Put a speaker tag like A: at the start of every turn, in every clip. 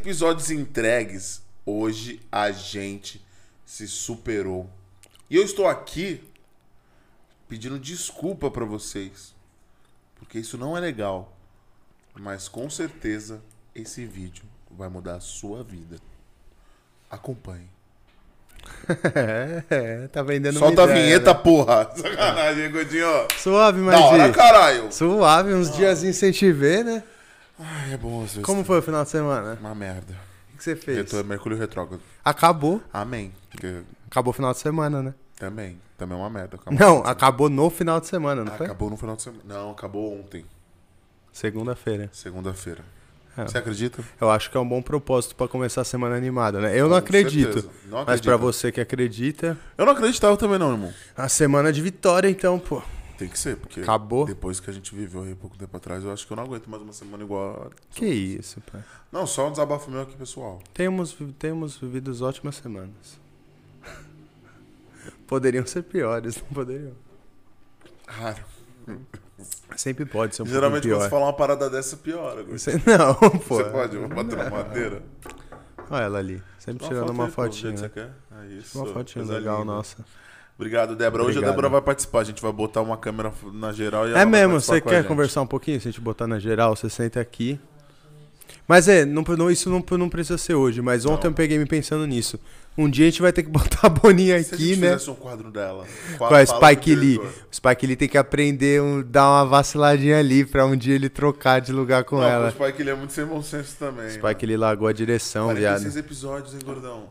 A: episódios entregues, hoje a gente se superou. E eu estou aqui pedindo desculpa pra vocês, porque isso não é legal. Mas com certeza esse vídeo vai mudar a sua vida. Acompanhe.
B: É, tá vendendo
A: Solta a
B: uma ideia,
A: vinheta,
B: né?
A: porra. Sacanagem, Godinho.
B: Suave, mas
A: Da hora, caralho.
B: Suave, uns diazinhos sem te ver, né?
A: Ai, é bom às vezes.
B: Como foi o final de semana?
A: Uma merda.
B: O que você fez?
A: Retor- Mercúrio retrógrado.
B: Acabou.
A: Amém. Porque
B: Acabou o final de semana, né?
A: também. Também é uma merda. Acabou.
B: Não, acabou no final de semana, não foi?
A: Acabou no final de semana. Não, acabou ontem.
B: Segunda-feira.
A: Segunda-feira.
B: É.
A: Você acredita?
B: Eu acho que é um bom propósito pra começar a semana animada, né? Eu não
A: Com
B: acredito.
A: certeza. Não
B: Mas
A: acredito.
B: pra você que acredita,
A: Eu não acreditava também não, irmão.
B: a semana de vitória, então, pô.
A: Tem que ser, porque
B: Acabou?
A: depois que a gente viveu aí pouco tempo atrás, eu acho que eu não aguento mais uma semana igual a...
B: Que isso, pai.
A: Não, só um desabafo meu aqui, pessoal.
B: Temos, temos vivido ótimas semanas. Poderiam ser piores, não poderiam.
A: Raro.
B: Sempre pode ser um
A: Geralmente quando você falar uma parada dessa, piora.
B: Você- Não, pô.
A: Você pode bater na madeira?
B: Olha ela ali, sempre
A: Tira
B: tirando uma
A: pô, do
B: fotinha.
A: É.
B: Uma fotinha legal, nossa.
A: Obrigado, Débora. Hoje a. Débora vai participar. A gente vai botar uma câmera na geral e ela
B: É mesmo, você quer conversar um pouquinho? Se a gente botar na geral, você senta aqui. Mas é, não, não- isso não, não precisa ser hoje, mas ontem eu peguei me pensando nisso. Um dia a gente vai ter que botar a Boninha
A: Se a
B: aqui,
A: gente
B: né?
A: um quadro dela.
B: Com a Spike Lee. O Spike Lee tem que aprender a dar uma vaciladinha ali pra um dia ele trocar de lugar com
A: não,
B: ela.
A: O Spike Lee é muito sem bom senso também.
B: Spike Lee largou a direção,
A: mano.
B: viado.
A: 46 episódios, hein, gordão?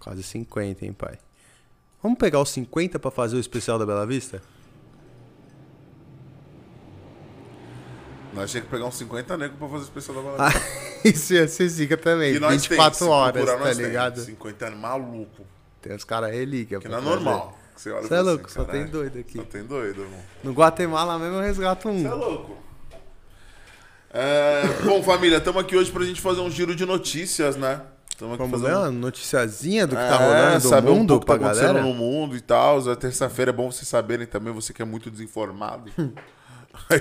B: Quase 50, hein, pai. Vamos pegar os 50 pra fazer o especial da Bela Vista?
A: Nós tínhamos que pegar uns 50 negros pra fazer o especial da
B: Ah,
A: balada.
B: Isso ia ser zica também.
A: E nós
B: 24
A: tem,
B: horas,
A: procurar,
B: tá
A: tem.
B: ligado?
A: 50 anos, maluco.
B: Tem uns caras relíquia.
A: Que não é
B: trazer.
A: normal. Você olha
B: é
A: fala
B: louco,
A: assim,
B: só
A: "Caralho,
B: tem doido aqui.
A: Só tem doido, irmão.
B: No Guatemala mesmo eu resgato um.
A: Você é louco. É, bom, família, estamos aqui hoje pra gente fazer um giro de notícias, né? Estamos aqui
B: Vamos
A: fazendo...
B: uma noticiazinha do que
A: É,
B: tá rolando do
A: saber um
B: mundo
A: pouco o que
B: pra
A: tá acontecendo
B: galera?
A: no mundo e tal. A terça-feira é bom vocês saberem também, você que é muito desinformado.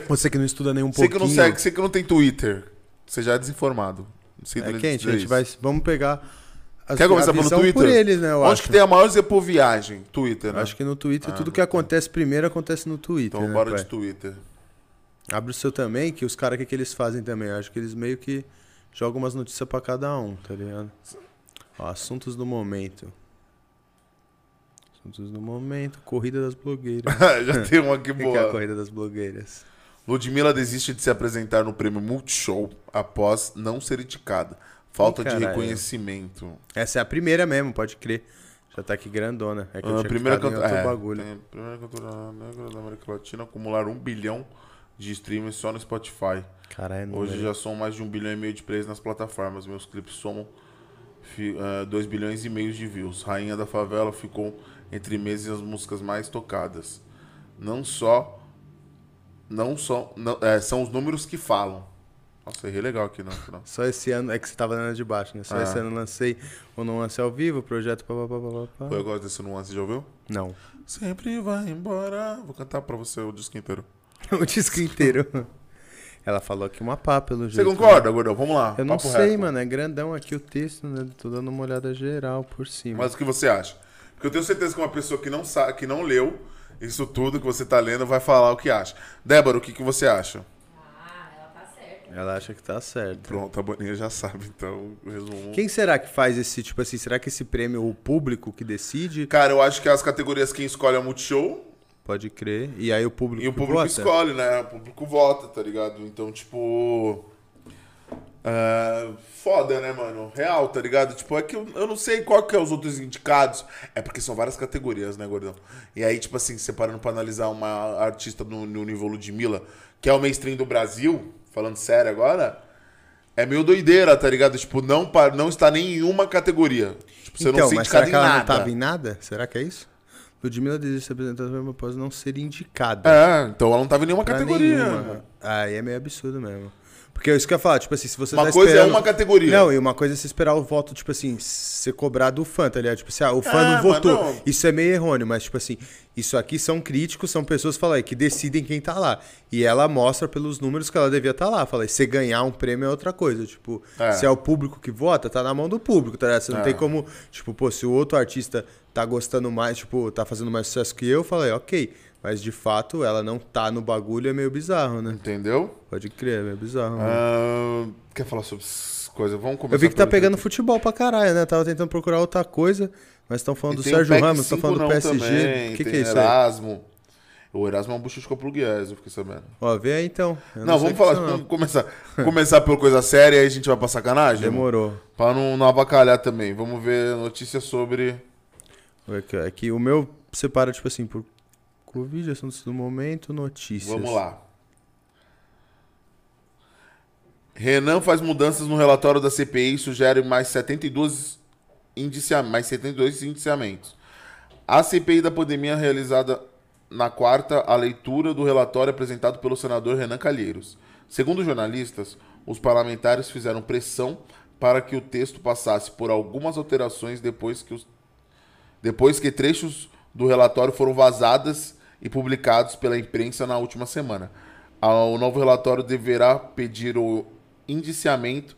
B: Você que não estuda nem um
A: você que
B: pouquinho.
A: não segue, você que não tem Twitter, você já é desinformado. Sinto
B: É
A: lhe
B: quente, a gente vai. Vamos pegar. As,
A: Quer começar
B: a
A: pelo
B: visão
A: Twitter?
B: por eles, né? Eu
A: Onde
B: acho.
A: que tem a maior Zepo viagem? Twitter, né?
B: Acho que no Twitter,
A: Ah,
B: tudo que acontece primeiro acontece no Twitter.
A: Então
B: né,
A: bora
B: pai?
A: de Twitter.
B: Abre o seu também, que os caras, o que, que eles fazem também? Acho que eles meio que jogam umas notícias pra cada um, tá ligado? Ó, assuntos do momento. Assuntos do momento, corrida das blogueiras.
A: já tem uma aqui
B: O que, que é a
A: boa.
B: corrida das blogueiras?
A: Ludmilla desiste de se apresentar no prêmio Multishow após não ser indicada. Falta
B: Ih,
A: de reconhecimento.
B: Essa é a primeira mesmo, pode crer. Já tá aqui grandona. É que eu
A: A
B: tinha
A: primeira cantora, é,
B: bagulho.
A: tem primeira cantora negra da América Latina a acumular um bilhão de streams só no Spotify.
B: Caralho, não
A: Hoje já são mais de um bilhão e meio de plays nas plataformas. Meus clipes somam 2 bilhões e meio de views. Rainha da Favela ficou entre meses as músicas mais tocadas. Não só. Não só. não- é, são os números que falam. Nossa, errei legal aqui no final.
B: Só esse ano, é que você tava dando de baixo, né? Só
A: Ah.
B: esse ano lancei o Não Lance ao Vivo, o projeto pá, pá, pá, pá, pá.
A: Eu gosto desse nuance, já ouviu?
B: Não.
A: Sempre vai embora. Vou cantar pra você o disco inteiro.
B: o disco inteiro. Ela falou aqui uma pá, pelo
A: Você
B: jeito.
A: concorda, gordão? Vamos lá.
B: Eu não sei,
A: reto.
B: mano. É grandão aqui o texto, né? Tô dando uma olhada geral por cima.
A: Mas o que você acha? Porque eu tenho certeza que uma pessoa que não sabe, que não leu isso tudo que você tá lendo vai falar o que acha. Débora, o que, que você acha?
C: Ah, ela tá certa.
B: Ela acha que tá certo.
A: Pronto, a Boninha já sabe, então o resumo.
B: Quem será que faz esse, tipo assim, será que esse prêmio é o público que decide?
A: Cara, eu acho que as categorias quem escolhe é o Multishow
B: Pode crer. E aí o público
A: e o público
B: vota?
A: escolhe, né? O público vota, tá ligado? Então, tipo. é, foda, né, mano? Real, tá ligado? Tipo, é que eu, eu não sei qual que é os outros indicados. É porque são várias categorias, né, gordão? E aí, tipo assim, separando pra analisar uma artista no, no nível Ludmilla, que é o mainstream do Brasil, falando sério agora, é meio doideira, tá ligado? Tipo, não, não está nem em uma categoria. Tipo, você
B: então,
A: não ser
B: mas será
A: indicado
B: que ela
A: nada.
B: não tava em nada? Será que é isso? Ludmilla desiste de se apresentar prêmio após não ser indicada.
A: É, então ela não tava em nenhuma
B: Pra
A: categoria.
B: nenhuma. Aí é meio absurdo mesmo. Porque é isso que eu ia falar, tipo assim, se você
A: Uma
B: tá
A: coisa
B: esperando...
A: é uma categoria.
B: Não, e uma coisa é você esperar o voto, tipo assim, ser cobrado do fã, tá ligado? Tipo assim, ah, o fã
A: É,
B: não votou.
A: não.
B: Isso é meio errôneo, mas tipo assim, isso aqui são críticos, são pessoas, fala aí, que decidem quem tá lá. E ela mostra pelos números que ela devia estar lá. Fala aí, você ganhar um prêmio é outra coisa. Tipo,
A: É.
B: se é o público que vota, tá na mão do público, tá ligado? Você não
A: É.
B: tem como, tipo, pô, se o outro artista tá gostando mais, tipo, tá fazendo mais sucesso que eu, fala aí, ok. Mas de fato, ela não tá no bagulho, é meio bizarro, né?
A: Entendeu?
B: Pode crer, é meio bizarro. né?
A: Ah, quer falar sobre coisas? Vamos começar
B: Eu vi que tá pegando
A: Twitter.
B: futebol pra caralho, né? Tava tentando procurar outra coisa, mas estão falando
A: E
B: do Sérgio Ramos, estão
A: 5
B: falando do
A: não
B: PSG.
A: também,
B: O que, que é isso aí?
A: Erasmo. O Erasmo é um bucho com Pluguies, eu fiquei sabendo.
B: Ó, vê aí então. Eu
A: Não,
B: sei
A: vamos
B: que
A: falar,
B: não.
A: vamos começar, começar por coisa séria e aí a gente vai pra sacanagem?
B: Demorou.
A: Pra não, não avacalhar também. Vamos ver notícias sobre.
B: Ver Aqui, ó. Aqui, o meu separa, tipo assim, por Covid, assuntos do momento, notícias.
A: Vamos lá. Renan faz mudanças no relatório da CPI e sugere mais 72, indicia... mais 72 indiciamentos. A CPI da pandemia realizada na quarta a leitura do relatório apresentado pelo senador Renan Calheiros. Segundo jornalistas, os parlamentares fizeram pressão para que o texto passasse por algumas alterações depois que, os... depois que trechos do relatório foram vazadas e publicados pela imprensa na última semana. Ah, O novo relatório deverá pedir o indiciamento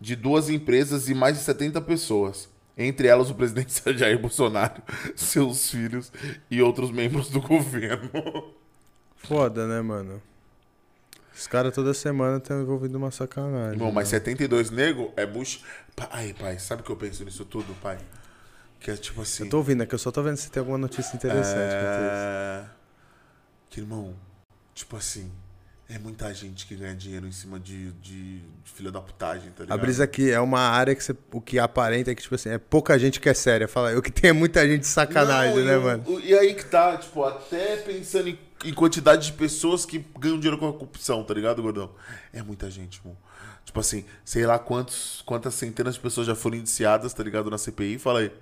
A: de duas empresas e mais de 70 pessoas, entre elas o presidente Jair Bolsonaro, seus filhos e outros membros do governo.
B: Foda, né, mano? Os caras toda semana estão envolvidos numa sacanagem.
A: Irmão, mas
B: né?
A: 72 nego é bucho. Ai, pai, sabe o que eu penso nisso tudo, pai? Que é tipo assim.
B: Eu tô ouvindo, é que eu só tô vendo se tem alguma notícia interessante.
A: É... Que, irmão, tipo assim, é muita gente que ganha dinheiro em cima de, de, de filha da putagem, tá ligado?
B: A brisa aqui é uma área que você, o que aparenta é que, tipo assim, é pouca gente que é séria. Fala, o que tem é muita gente de sacanagem,
A: Não,
B: né,
A: e o-
B: mano?
A: E aí que tá, tipo, até pensando em, em quantidade de pessoas que ganham dinheiro com a corrupção, tá ligado, gordão? É muita gente, irmão. Tipo assim, sei lá quantos, quantas centenas de pessoas já foram indiciadas, tá ligado, na CPI, fala aí.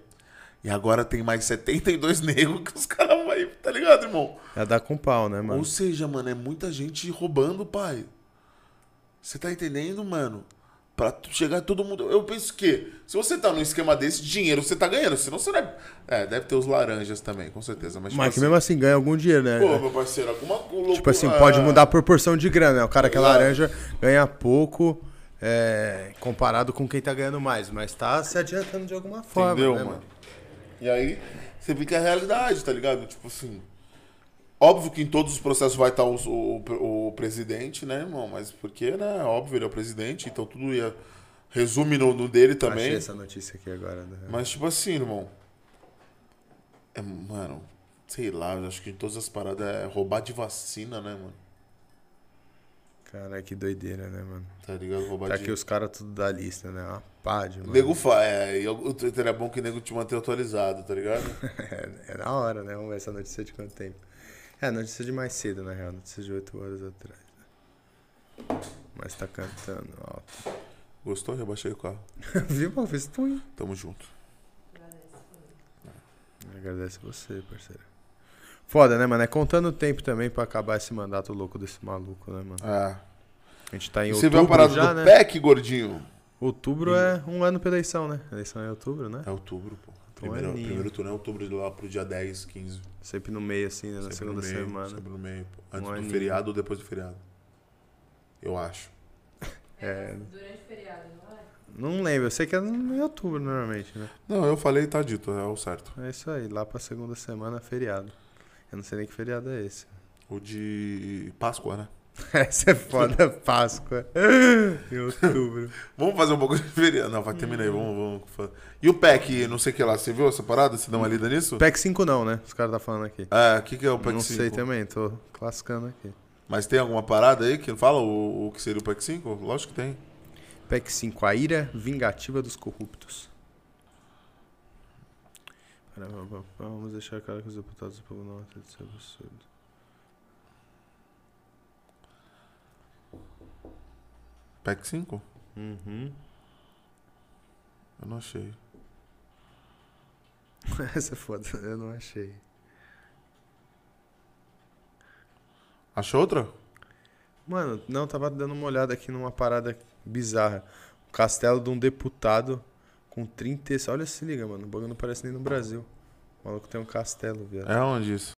A: E agora tem mais 72 negros que os caras vão, tá ligado, irmão?
B: É dar com pau, né, mano?
A: Ou seja, mano, é muita gente roubando, pai. Você tá entendendo, mano? Pra chegar todo mundo. Eu penso que, se você tá num esquema desse, dinheiro você tá ganhando. Senão você não é. É, deve ter os laranjas também, com certeza. Mas, tipo
B: Mas que
A: assim,
B: mesmo assim ganha algum dinheiro, né?
A: Pô, meu parceiro, alguma loucura.
B: Tipo assim, pode mudar a proporção de grana, né? O cara que é laranja ganha pouco é, comparado com quem tá ganhando mais, mas tá se adiantando de alguma forma,
A: Entendeu,
B: né,
A: mano?
B: mano?
A: E aí, você vê que é a realidade, tá ligado? Tipo assim. Óbvio que em todos os processos vai estar o, o, o presidente, né, irmão? Mas porque, né? Óbvio, ele é o presidente, então tudo ia. Resume no, no dele também.
B: Achei essa notícia aqui agora. Né?
A: Mas, tipo assim, irmão. É, mano, sei lá, acho que em todas as paradas é roubar de vacina, né, mano?
B: Cara, que doideira, né, mano?
A: Tá ligado? Roubar
B: Tá aqui os caras tudo da lista, né? Uma pá de, mano.
A: Nego fa... É, e o Twitter é bom que o nego te mantém atualizado, tá ligado?
B: É, é na hora, né? Vamos ver essa notícia de quanto tempo. É, notícia de mais cedo, na real. Notícia de 8 horas atrás. né? Mas tá cantando alto.
A: Gostou? Rebaixei o carro.
B: Viu, pô? Fiz tu,
A: Tamo junto.
B: Agradece você, parceiro. Foda, né, mano? É contando o tempo também pra acabar esse mandato louco desse maluco, né, mano?
A: É.
B: A gente tá em
A: Você viu a
B: outubro
A: parada
B: já,
A: do
B: né?
A: PEC, gordinho?
B: Outubro é um ano pra eleição, né? Eleição é outubro, né?
A: É outubro, pô.
B: Então
A: Primeiro,
B: é lindo.
A: primeiro turno é outubro de lá pro dia 10, 15.
B: Sempre no meio, assim, né? Na
A: Sempre
B: segunda
A: no meio,
B: semana.
A: Sempre no meio, pô. Antes
B: Um
A: do
B: aninho.
A: feriado ou depois do feriado. Eu acho.
B: É.
C: Durante o feriado, não é?
B: Não lembro, eu sei que é em outubro normalmente, né?
A: Não, eu falei, tá dito, é o certo.
B: É isso aí, lá pra segunda semana é feriado. Eu não sei nem que feriado é esse.
A: O de Páscoa, né?
B: Essa é foda, Páscoa. em outubro.
A: Vamos fazer um pouco de feriado. Não, vai terminar aí, vamos, vamos. E o PEC, não sei o que lá, você viu essa parada? Você dá uma lida nisso?
B: PEC 5 não, né? Os caras tá falando aqui.
A: É, o que, que é o PEC
B: não
A: 5?
B: sei também, tô classificando aqui.
A: Mas tem alguma parada aí que fala o, o que seria o PEC 5? Lógico que tem.
B: PEC 5, a ira vingativa dos corruptos. Pera, vamos- deixar claro que os deputados do povo não aceitam esse absurdo.
A: PEC 5?
B: Uhum.
A: Eu não achei.
B: Essa é foda, eu não achei.
A: Achou outra?
B: Mano, não, tava dando uma olhada aqui numa parada bizarra. O castelo de um deputado com 30. e- Olha, se liga, mano. O bagulho não parece nem no Brasil. O maluco tem um castelo, viado.
A: É onde isso?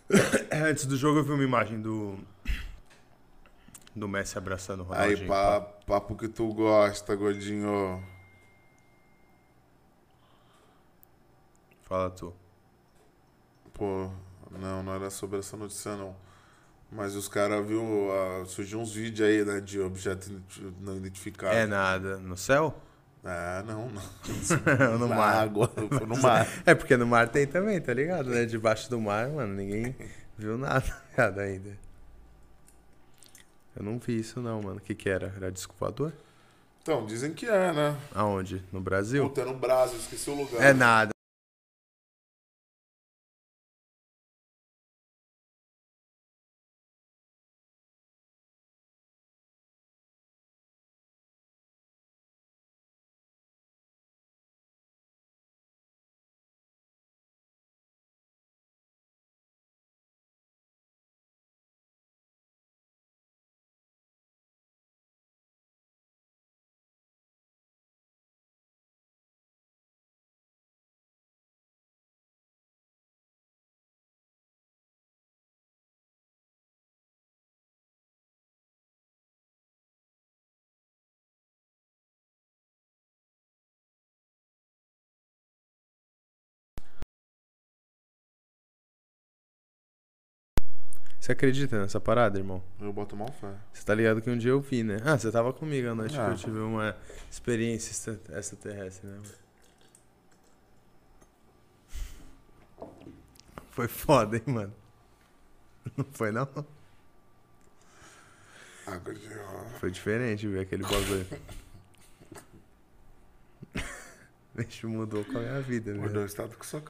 B: Antes do jogo eu vi uma imagem do. Do Messi abraçando o Ronaldinho.
A: Aí, pá, papo que tu gosta, gordinho.
B: Fala tu.
A: Pô, não, não era sobre essa notícia, não. Mas os caras, viu, ah, surgiu uns vídeos aí, né, de objetos identi- não identificados.
B: É nada. No céu?
A: Ah, não, não.
B: no
A: Na
B: mar.
A: água, no mar.
B: É porque no mar tem também, tá ligado? Né? Debaixo do mar, mano, ninguém viu nada viado, ainda. Eu não vi isso não, mano. O que que era? Era disco voador?
A: Então, dizem que é, né?
B: Aonde? No Brasil?
A: Puta, no Brasil, esqueci o lugar.
B: É nada. Você acredita nessa parada, irmão?
A: Eu boto mal fé.
B: Você tá ligado que um dia eu vi, né? Ah, você tava comigo a noite
A: Ah.
B: que eu tive uma experiência extra- extraterrestre, né? Foi foda, hein, mano? Não foi, não?
A: Ah.
B: Foi diferente ver aquele bagulho. Bicho, mudou com a minha vida, né?
A: Mudou o estado com sua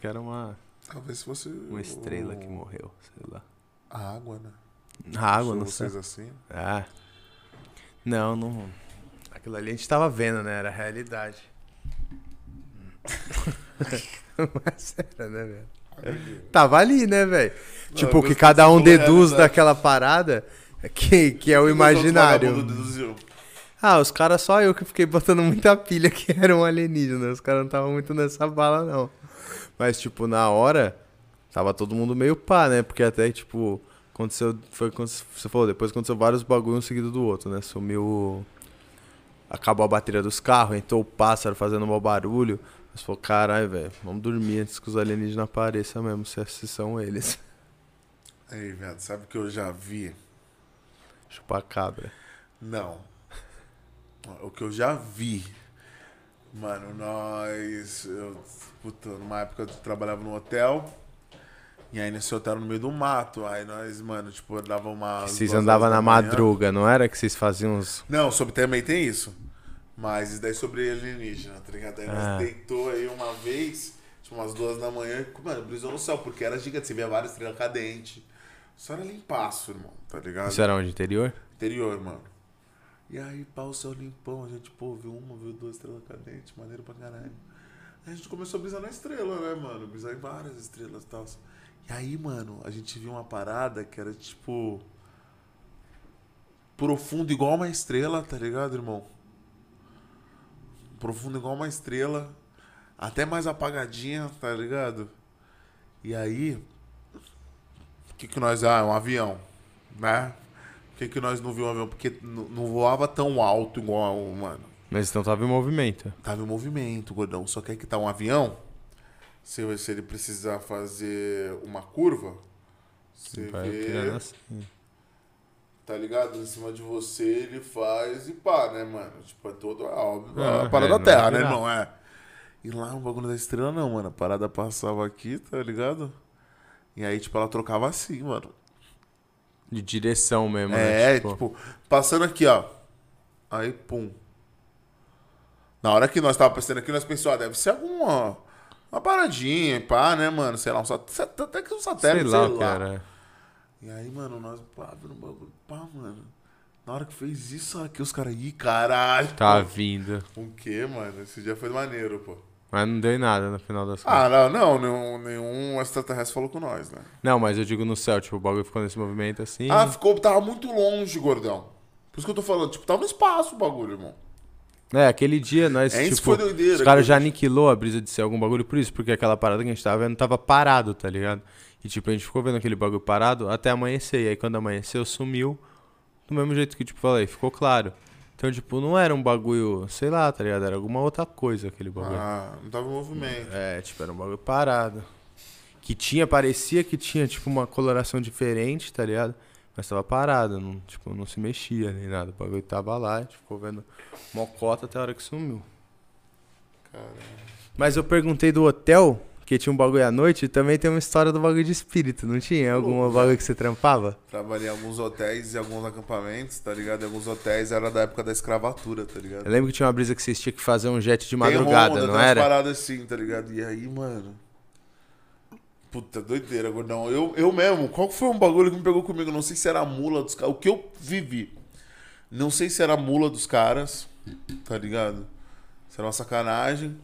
B: Que era uma,
A: Talvez fosse.
B: uma estrela
A: o-
B: que morreu, sei lá.
A: A água, né?
B: A água, não sei.
A: assim.
B: Ah. Não, não. Aquilo ali a gente tava vendo, né? Era a realidade. Mas era, né, velho? Tava ali, né, velho? Tipo,
A: eu
B: que cada um deduz daquela parada que, que é o imaginário. Ah, os caras só eu que fiquei botando muita pilha que era um alienígena. Os caras não estavam muito nessa bala, não. Mas, tipo, na hora, tava todo mundo meio pá, né? Porque até, tipo, aconteceu. Foi quando você falou, depois aconteceu vários bagulho um seguido do outro, né? Sumiu. Acabou a bateria dos carros, entrou o pássaro fazendo mau barulho. Mas falou, caralho, velho, vamos dormir antes que os alienígenas apareçam mesmo, se se são eles.
A: Aí, viado, sabe o que eu já vi?
B: Chupar cabra.
A: Não. O que eu já vi. Mano, nós. Eu, puta, numa época eu trabalhava no hotel. E aí nesse hotel no meio do mato. Aí nós, mano, tipo, dava uma.
B: Vocês andavam na madruga, não era que vocês faziam uns.
A: Não, sobre também tem isso. Mas isso daí sobre alienígena, tá ligado? Aí nós
B: Ah.
A: deitou aí uma vez, tipo umas duas da manhã, e, mano, brisou no céu, porque era gigante, você via várias estrelas cadentes. Só era limpaço, irmão, tá ligado?
B: Isso era onde? Interior?
A: Interior, mano. E aí, o céu limpão, a gente, pô, viu uma, viu duas estrelas cadentes, maneiro pra caralho. A gente começou a brisar na estrela, né, mano? Brisar em várias estrelas e tal. E aí, mano, a gente viu uma parada que era tipo. Profundo igual uma estrela, tá ligado, irmão? Profundo igual uma estrela. Até mais apagadinha, tá ligado? E aí. O que, que nós. Ah, é um avião, né? Por que, que nós não vimos um avião? Porque não voava tão alto igual, mano.
B: Mas então tava em movimento.
A: Tava em movimento, gordão. Só que aí que tá um avião. Se, se ele precisar fazer uma curva, você
B: Vai
A: vê,
B: assim.
A: tá ligado? Em cima de você ele faz e pá, né, mano? Tipo, é todo a, óbvio,
B: Ah,
A: a parada
B: é,
A: da Terra,
B: não
A: né, irmão? É. E lá no bagulho da estrela, não, mano. A parada passava aqui, tá ligado? E aí, tipo, ela trocava assim, mano.
B: De direção mesmo,
A: É,
B: né?
A: tipo, passando aqui, ó. Aí, pum. Na hora que nós tava pensando aqui, nós pensamos, ó, deve ser alguma. Uma paradinha, pá, né, mano? Sei lá, um satélite. Até que um
B: sei
A: satélite,
B: lá o que era.
A: E aí, mano, nós, pá, vendo um bagulho, pá, mano. Na hora que fez isso aqui, os caras, ih, caralho.
B: Tá vindo.
A: O quê, mano? Esse dia foi maneiro, pô.
B: Mas não deu em nada no final das contas.
A: Ah, não, não, nenhum, nenhum extraterrestre falou com nós, né?
B: Não, mas eu digo no céu, tipo, o bagulho ficou nesse movimento assim.
A: Ah, ficou, tava muito longe, gordão. Por isso que eu tô falando, tipo, tava no espaço o bagulho, irmão.
B: É, aquele dia nós,
A: É, isso
B: tipo,
A: foi doideira,
B: os caras já aniquilou a brisa de ser algum bagulho por isso, porque aquela parada que a gente tava vendo tava parado, tá ligado? E tipo, a gente ficou vendo aquele bagulho parado até amanhecer. E aí quando amanheceu, sumiu. Do mesmo jeito que, tipo, falei, ficou claro. Então, tipo, não era um bagulho, sei lá, tá ligado? Era alguma outra coisa aquele bagulho.
A: Ah, não tava em movimento.
B: É, tipo, era um bagulho parado. Que tinha, parecia que tinha, tipo, uma coloração diferente, tá ligado? Mas tava parado, não, tipo, não se mexia nem nada. O bagulho tava lá, a gente ficou vendo mocota até a hora que sumiu. Mas eu perguntei do hotel, que tinha um bagulho à noite, e também tem uma história do bagulho de espírito, não tinha? Alguma bagulho que você trampava?
A: Trabalhei em alguns hotéis e alguns acampamentos, tá ligado? E alguns hotéis era da época da escravatura, tá ligado?
B: Eu lembro que tinha uma brisa que vocês tinham que fazer um jet de
A: Tem
B: madrugada,
A: Honda,
B: não
A: tem
B: era?
A: paradas assim, tá ligado? E aí, mano. Puta, doideira, gordão. Eu, eu mesmo, qual foi um bagulho que me pegou comigo? Não sei se era a mula dos caras. O que eu vivi. Não sei se era a mula dos caras, tá ligado? Se era uma sacanagem.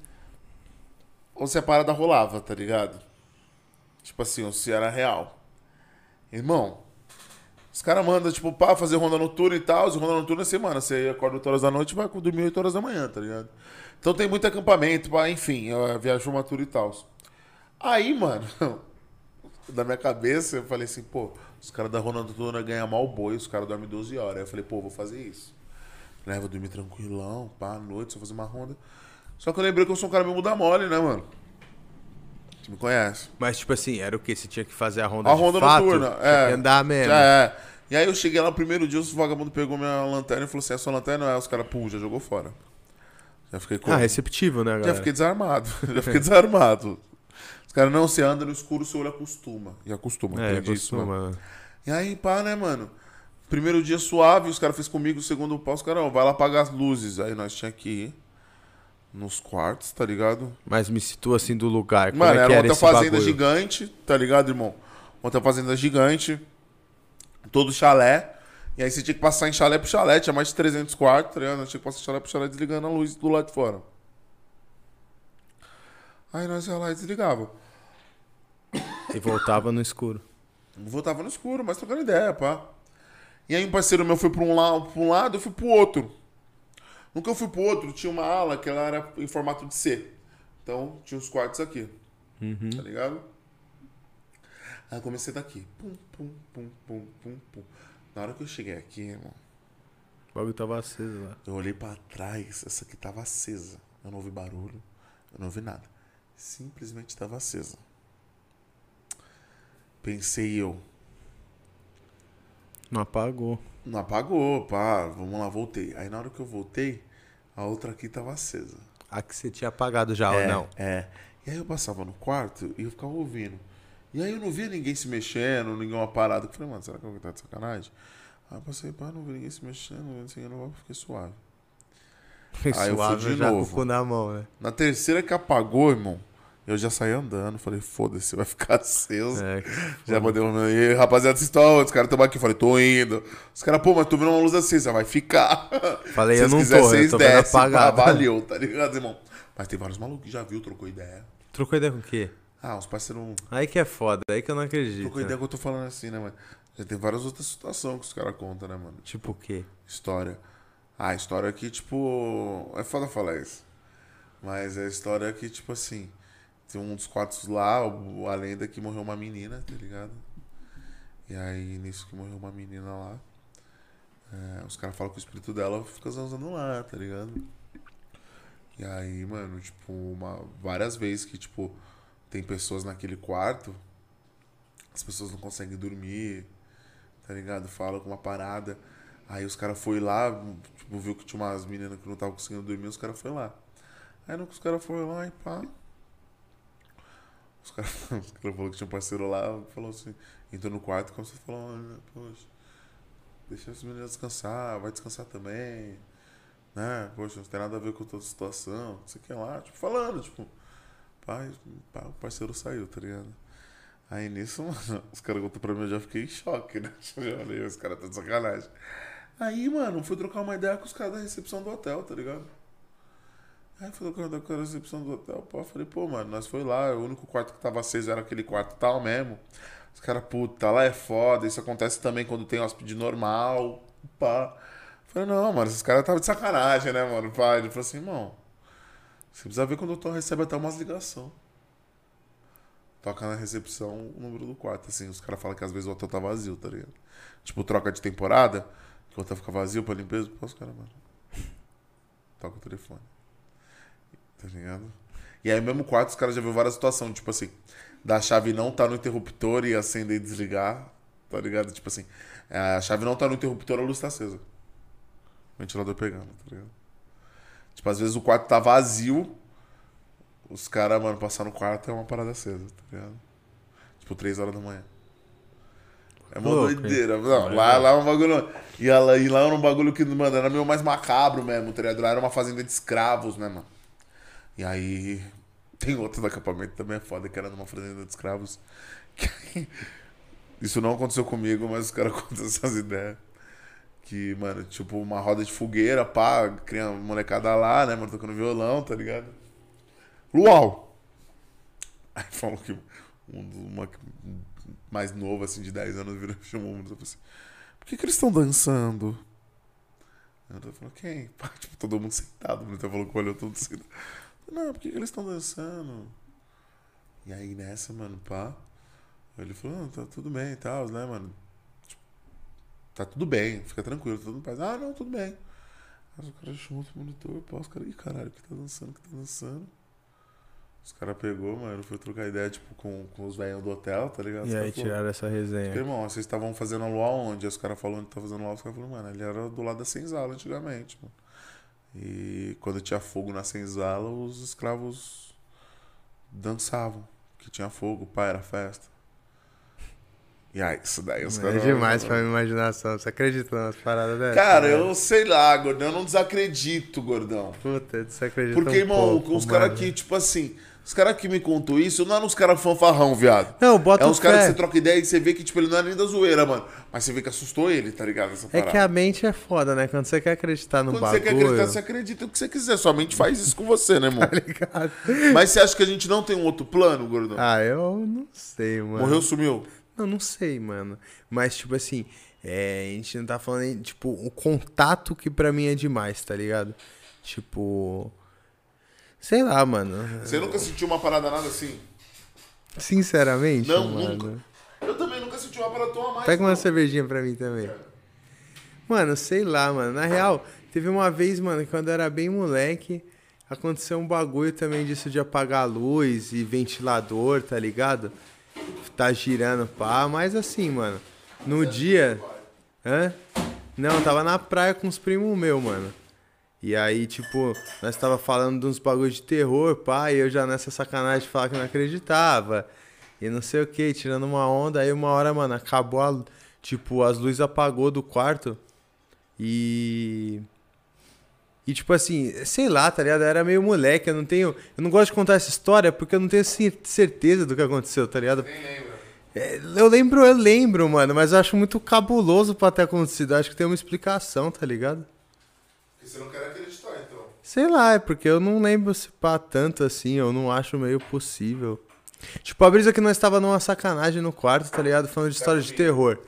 A: Ou se a parada rolava, tá ligado? Tipo assim, ou se era real. Irmão, os caras mandam, tipo, pá, fazer ronda noturna e tal. Ronda noturna é semana. Você acorda 8 horas da noite e vai dormir 8 horas da manhã, tá ligado? Então tem muito acampamento, pá, enfim, é viagem formatura e tal. Aí, mano, na minha cabeça, eu falei assim, pô, os caras da ronda noturna ganham mal boi, os caras dormem 12 horas. Aí eu falei, pô, vou fazer isso. Né, vou dormir tranquilão, pá, à noite, só fazer uma ronda. Só que eu lembrei que eu sou um cara meio muda mole, né, mano? Você me conhece.
B: Mas, tipo assim, era o quê? Você tinha que fazer a ronda
A: A
B: de
A: ronda
B: fato?
A: noturna, é.
B: que andar mesmo.
A: Já é. E aí eu cheguei lá no primeiro dia, os vagabundos pegou minha lanterna e falou assim, é sua lanterna? Aí os caras, pum, já jogou fora. Já fiquei com...
B: Ah, receptivo, né, galera?
A: Já fiquei desarmado. Já fiquei desarmado. Os caras, não, você anda no escuro, seu olho acostuma. E acostuma,
B: É,
A: aprendi isso, mano.
B: costuma.
A: E aí, pá, né, mano? Primeiro dia suave, os caras fez comigo, segundo pau, os caras, ó, vai lá apagar as luzes. Aí nós tinha que ir nos quartos, tá ligado?
B: Mas me situa assim do lugar. Como
A: Mano,
B: é
A: era uma
B: era
A: outra
B: esse
A: fazenda
B: bagulho?
A: gigante, tá ligado, irmão? Outra fazenda gigante, todo chalé. E aí você tinha que passar em chalé pro chalé, tinha mais de 300 quartos, tá ligado? Nós tinha que passar chalé pro chalé desligando a luz do lado de fora. Aí nós ia lá e desligava.
B: E voltava no escuro.
A: Voltava no escuro, mas trocando ideia, pá. E aí um parceiro meu foi pra um, lado, pra um lado, eu fui pro outro. No que eu fui pro outro, tinha uma ala que ela era em formato de C. Então, tinha os quartos aqui. Tá ligado? Aí eu comecei daqui. Pum, pum, pum, pum, pum, pum. Na hora que eu cheguei aqui, irmão,
B: O bagulho tava aceso lá.
A: eu olhei pra trás, essa aqui tava acesa. Eu não ouvi barulho, eu não ouvi nada. Simplesmente tava acesa. Pensei eu,
B: Não apagou.
A: Não apagou, pá, vamos lá, voltei. Aí na hora que eu voltei, a outra aqui tava acesa.
B: A que você tinha apagado já
A: é,
B: ou não?
A: É. E aí eu passava no quarto e eu ficava ouvindo. E aí eu não via ninguém se mexendo, ninguém uma parada. Eu falei, mano, será que alguém tá de sacanagem? Aí eu passei, pá, não vi ninguém se mexendo, não sei, eu não fiquei suave. Aí eu fui
B: Suave
A: de
B: já com o
A: novo.
B: cu na mão, né?
A: Na terceira que apagou, irmão, eu já saí andando. Falei, foda-se, vai ficar aceso.
B: É,
A: Já mandei um. E aí, rapaziada, vocês estão? Os caras estão aqui. Eu falei, tô indo. Os caras, pô, mas tô vendo uma luz acesa, vai ficar.
B: Falei,
A: Se
B: eu não
A: quiserem,
B: tô, eu
A: vocês
B: tô
A: descem,
B: apagado.
A: pá, Valeu, tá ligado, irmão? Mas tem vários malucos que já viu, trocou ideia.
B: Trocou ideia com o quê?
A: Ah, os parceiros.
B: Aí que é foda, aí que eu não acredito.
A: Trocou ideia que eu tô falando assim, né, mano? Já tem várias outras situações que os caras contam, né, mano?
B: Tipo o quê?
A: História. Ah, história que, tipo. É foda falar isso. Mas é história que, tipo assim. Tem um dos quartos lá, a lenda que morreu uma menina, tá ligado? E aí, nisso que morreu uma menina lá. é, os caras falam que o espírito dela fica zanzando lá, tá ligado? E aí, mano, tipo, uma, várias vezes que, tipo, tem pessoas naquele quarto, as pessoas não conseguem dormir, tá ligado? Falam com uma parada. Aí os caras foi lá, tipo, viu que tinha umas meninas que não estavam conseguindo dormir, os caras foi lá. Aí no que os caras foram lá e pá. Os caras cara falaram que tinha um parceiro lá, falou assim, entrou no quarto e começou a falar, poxa, deixa as meninas descansar, vai descansar também. Né? Poxa, não tem nada a ver com toda a situação, não sei o que lá. Tipo, falando, tipo, pai, pá, o parceiro saiu, tá ligado? Aí nisso, mano, os caras contam pra mim, eu já fiquei em choque, né? Eu falei, os caras estão de sacanagem. Aí, mano, fui trocar uma ideia com os caras da recepção do hotel, tá ligado? Aí ideia com a recepção do hotel, pô, eu falei, pô, mano, nós foi lá, o único quarto que tava aceso era aquele quarto tal mesmo. Os caras, puta, lá é foda, isso acontece também quando tem hóspede normal, pá. Eu Falei, não, mano, esses caras estavam de sacanagem, né, mano, pá. Ele falou assim, irmão, você precisa ver quando o doutor recebe até umas ligações. Toca na recepção o número do quarto, assim. Os caras falam que às vezes o hotel tá vazio, tá ligado? Tipo, troca de temporada, que o hotel fica vazio pra limpeza. Pô, os caras, mano. Toca o telefone. Tá ligado? E aí, mesmo quarto, os caras já viram várias situações, tipo assim, da chave não tá no interruptor e acender e desligar, tá ligado? Tipo assim, a chave não tá no interruptor, a luz tá acesa. Ventilador pegando, tá ligado? Tipo, às vezes o quarto tá vazio, os caras, mano, passar no quarto é uma parada acesa, tá ligado? Tipo, 3 horas da manhã. É uma
B: Louco,
A: doideira. Não, lá, lá é um bagulho. E lá, e lá era um bagulho que, mano, era meio mais macabro mesmo, tá ligado? Lá era uma fazenda de escravos, né, mano? E aí. Tem outro do acampamento também é foda, que era numa fazenda de escravos. que Isso não aconteceu comigo, mas os caras contam essas ideias. Que, mano, tipo, uma roda de fogueira, pá, criança, molecada lá, né, mano, tocando violão, tá ligado? Luau! Aí falou que um uma mais novo, assim, de 10 anos, virou, chamou um e assim: Por que, que eles estão dançando? Eu falou, quem? Pá, tipo, todo mundo sentado, o falou que olhou todo sentado. Não, por que, eles estão dançando? E aí nessa, mano, pá. Ele falou, não, tá tudo bem e tal, né, mano? Tipo, tá tudo bem, fica tranquilo, todo mundo faz. Ah, não, tudo bem. Aí o cara chamou outro monitor, pá, os caras, ih, caralho, que tá dançando, que tá dançando. Os caras pegou, mano, foi trocar ideia, tipo, com, com os velhos do hotel, tá ligado? Os
B: E aí
A: falou,
B: tiraram essa resenha.
A: Irmão, vocês estavam fazendo a lua onde? Aí os caras falaram onde tá fazendo lua, os caras falaram, mano, ele era do lado da senzala antigamente, mano. E quando tinha fogo na senzala, os escravos dançavam. Que tinha fogo, pá, era festa. E aí, isso daí os
B: É
A: caras.
B: demais pra minha imaginação. Você acredita nas paradas dessas?
A: Cara,
B: né?
A: eu sei lá, gordão, eu não desacredito, gordão.
B: Puta, você acredita
A: Porque,
B: um
A: irmão,
B: pouco,
A: os caras que, tipo assim, os caras que me contou isso, não eram uns caras fanfarrão, viado.
B: Não, bota
A: É uns caras que você troca ideia e você vê que, tipo, ele não é nem da zoeira, mano. Mas você vê que assustou ele, tá ligado? Essa
B: É
A: parada.
B: que a mente é foda, né? Quando você quer acreditar no
A: Quando
B: bagulho...
A: você quer acreditar, você acredita o que você quiser. Sua mente faz isso com você, né, irmão?
B: Tá ligado?
A: Mas você acha que a gente não tem um outro plano, gordão?
B: Ah, eu não sei, mano.
A: Morreu, sumiu.
B: Não, não sei, mano. Mas, tipo assim, é, a gente não tá falando, tipo, o contato que pra mim é demais, tá ligado? Tipo. Sei lá, mano.
A: Você nunca sentiu uma parada nada assim?
B: Sinceramente,
A: Não,
B: mano.
A: nunca. Eu também nunca senti uma parada tão a mais.
B: Pega uma
A: não.
B: cervejinha pra mim também. Mano, sei lá, mano. Na real, teve uma vez, mano, quando eu era bem moleque, aconteceu um bagulho também disso de apagar a luz e ventilador, tá ligado? Tá girando, pá. Mas assim, mano, no dia. Hã? Não, eu tava na praia com os primos meus, mano. E aí, tipo, nós tava falando de uns bagulho de terror, pá, e eu já nessa sacanagem de falar que não acreditava. E não sei o que, tirando uma onda, aí uma hora, mano, acabou a. Tipo, as luzes apagou do quarto. E. E tipo assim, sei lá, tá ligado? Eu era meio moleque, eu não tenho. Eu não gosto de contar essa história porque eu não tenho cer- certeza do que aconteceu, tá ligado?
A: Nem lembro.
B: É, eu lembro, eu lembro, mano, mas eu acho muito cabuloso pra ter acontecido. Eu acho que tem uma explicação, tá ligado?
A: Você não quer acreditar, então.
B: Sei lá, é porque eu não lembro se pá tanto assim, eu não acho meio possível. Tipo, a brisa que nós tava numa sacanagem no quarto, tá ligado? Falando de história de terror.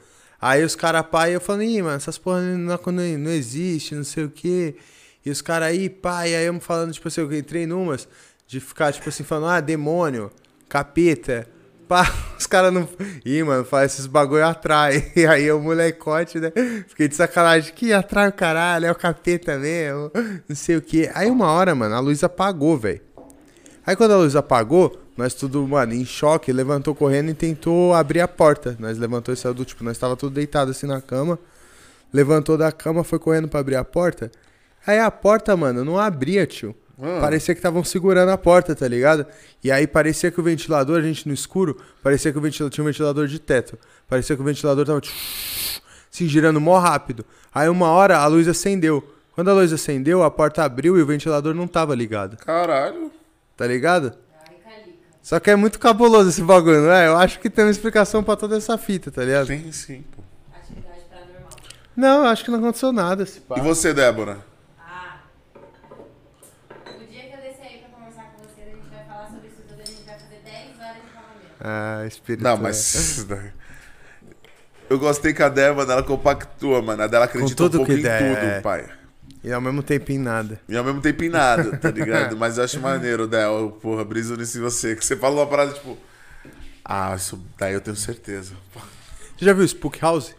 B: Aí os caras e eu falando, ih, mano, essas porra não, não, não existe, não sei o quê. E os caras aí, e aí eu falando, tipo assim, eu entrei numas de ficar, tipo assim, falando, ah, demônio, capeta. Pá, os caras não. Ih, mano, faz esses bagulho atrai. E aí o molecote, né? Fiquei de sacanagem. Que atrai o caralho, é o capeta mesmo. Não sei o quê. Aí uma hora, mano, a luz apagou, velho. Aí quando a luz apagou, nós tudo, mano, em choque, levantou correndo e tentou abrir a porta. Nós levantou e saiu do tipo, nós tava tudo deitado assim na cama. Levantou da cama, foi correndo pra abrir a porta. Aí a porta, mano, não abria, tio.
A: Ah.
B: Parecia que estavam segurando a porta, tá ligado? E aí parecia que o ventilador, a gente no escuro, parecia que o ventilador tinha um ventilador de teto. Parecia que o ventilador tava se girando mó rápido. Aí uma hora a luz acendeu. Quando a luz acendeu, a porta abriu e o ventilador não tava ligado.
A: Caralho.
B: Tá ligado? Só que é muito cabuloso esse bagulho, não é? Eu acho que tem uma explicação pra toda essa fita, tá ligado?
A: Tem sim, pô.
C: Atividade paranormal.
B: Não, eu acho que não aconteceu nada. Esse pá.
A: E você, Débora?
C: Ah. O dia que eu descer aí pra conversar com vocês, a gente vai falar sobre isso tudo. A gente vai fazer 10 horas de casamento.
B: Ah, espírito.
A: Não,
B: é.
A: mas. Eu gostei que a Débora, ela compactua, mano. A dela acredita
B: tudo
A: um pouco
B: que
A: em
B: der,
A: tudo,
B: é.
A: pai.
B: E ao mesmo tempo em nada.
A: E ao mesmo tempo em nada, tá ligado? Mas eu acho maneiro, Del. Porra, briso nisso em você. Que você falou uma parada tipo. Ah, isso daí eu tenho certeza.
B: Você já viu o Spook House?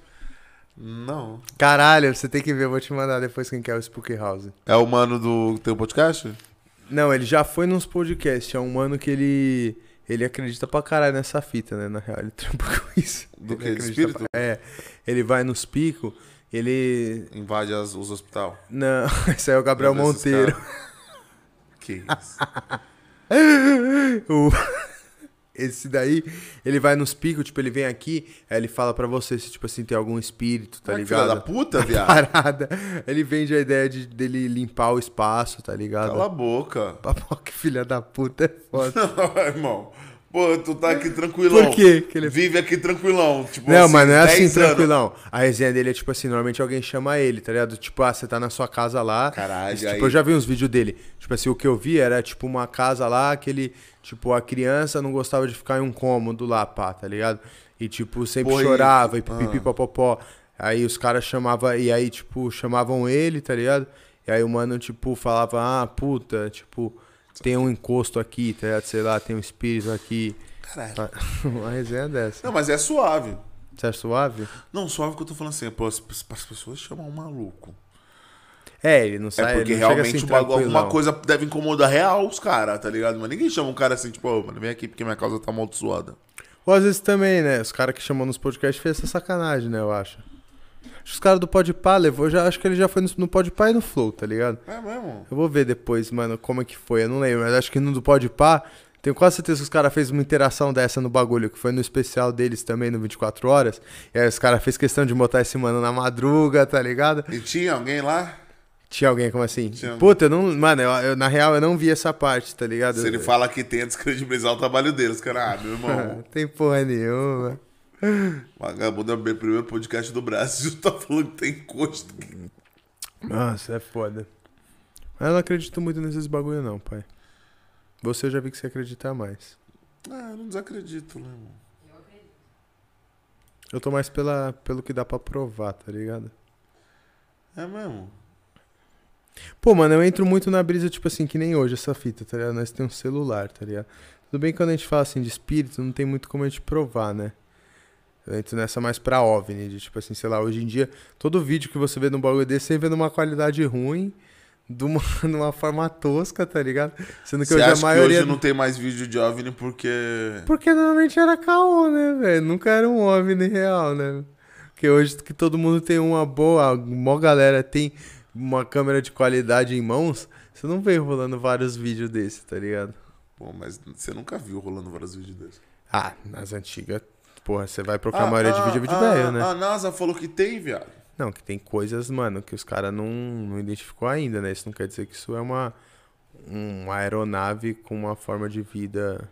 A: Não.
B: Caralho, você tem que ver, eu vou te mandar depois quem quer o Spook House.
A: É o mano do teu podcast?
B: Não, ele já foi nos podcasts. É um mano que ele. Ele acredita pra caralho nessa fita, né? Na real, ele trampa com isso.
A: Do
B: Ele
A: que? Espírito?
B: pra- É. Ele vai nos picos, ele.
A: Invade as- os hospital.
B: Não, esse aí é o Gabriel Monteiro.
A: Que isso?
B: O- Esse daí, ele vai nos picos, tipo, ele vem aqui, aí ele fala pra você se, tipo assim, tem algum espírito, tá
A: Ah, que filha da
B: ligado?
A: puta, viado.
B: Parada. Ele vende a ideia de, dele limpar o espaço, tá ligado?
A: Cala a boca.
B: Papo, que filha da puta é foda.
A: Não, irmão. Pô, tu tá aqui tranquilão.
B: Por quê que ele-
A: Vive aqui tranquilão. Tipo,
B: Não,
A: assim,
B: mas não é assim
A: 10 anos.
B: tranquilão. A resenha dele é tipo assim, normalmente alguém chama ele, tá ligado? Tipo, ah, você tá na sua casa lá.
A: Caralho,
B: Tipo, eu já vi uns vídeos dele. Tipo assim, o que eu vi era tipo uma casa lá que ele, tipo, a criança não gostava de ficar em um cômodo lá, pá, tá ligado? E tipo, sempre chorava e
A: isso.
B: pipipi
A: Ah.
B: popopó. Aí os caras chamavam, e aí, tipo, chamavam ele, tá ligado? E aí o mano, tipo, falava, ah, puta, tipo, tem um encosto aqui, tá? Sei lá, tem um espírito aqui.
A: Caralho.
B: Uma resenha dessa.
A: Não, mas é suave.
B: Você acha suave?
A: Não, suave que eu tô falando assim, pô, as, as pessoas chamam um maluco.
B: É, ele não sai
A: É porque realmente
B: assim,
A: o bagulho- alguma coisa deve incomodar real os caras, tá ligado? Mas ninguém chama um cara assim, tipo, ô, mano, vem aqui porque minha causa tá amaldiçoada.
B: Ou às vezes também, né? Os caras que chamam nos podcasts fez essa sacanagem, né? Eu acho. Acho que os caras do Podpah levou, já, acho que ele já foi no, no Podpah e no Flow, tá ligado?
A: É mesmo?
B: Eu vou ver depois, mano, como é que foi, eu não lembro. Mas acho que no do Podpah Tenho quase certeza que os caras fez uma interação dessa no bagulho, que foi no especial deles também, no 24 horas. E aí os caras fez questão de botar esse mano na madruga, tá ligado?
A: E tinha alguém lá?
B: Tinha alguém como assim?
A: Tinha.
B: Puta, eu não. Mano, eu- eu- na real eu não vi essa parte, tá ligado?
A: Se ele fala que tem a descredibilizar o trabalho deles, cara. Ah, meu irmão.
B: Tem porra nenhuma.
A: Vagabundo é o primeiro podcast do Brasil. Tá falando que tem encosto.
B: Nossa, é foda. Mas eu não acredito muito nesses bagulho, não, pai. Você eu já vi que você acredita mais.
A: Ah, eu não desacredito, né, irmão?
C: Eu acredito.
B: Eu tô mais pela, pelo que dá pra provar, tá ligado?
A: É mesmo?
B: Pô, mano, eu entro muito na brisa, tipo assim, que nem hoje essa fita, tá ligado? Nós temos um celular, tá ligado? Tudo bem que quando a gente fala assim de espírito, não tem muito como a gente provar, né? Eu entro nessa mais pra OVNI, de tipo assim, sei lá, hoje em dia, todo vídeo que você vê num bagulho desse, você vê numa qualidade ruim, de uma, numa forma tosca, tá ligado? Sendo que
A: Você
B: hoje
A: acha
B: a maioria.
A: que hoje não tem mais vídeo de OVNI porque...
B: Porque normalmente era caô, né, velho? Nunca era um OVNI real, né? Porque hoje que todo mundo tem uma boa, a maior galera tem uma câmera de qualidade em mãos, você não vê rolando vários vídeos desse, tá ligado?
A: Pô, mas você nunca viu rolando vários vídeos desses.
B: Ah, nas antigas, porra, você vai procurar a maioria de vídeo é vídeo
A: ah,
B: velho, né?
A: A NASA falou que tem, viado.
B: Não, que tem coisas, mano, que os caras não, não identificou ainda, né? Isso não quer dizer que isso é uma, uma aeronave com uma forma de vida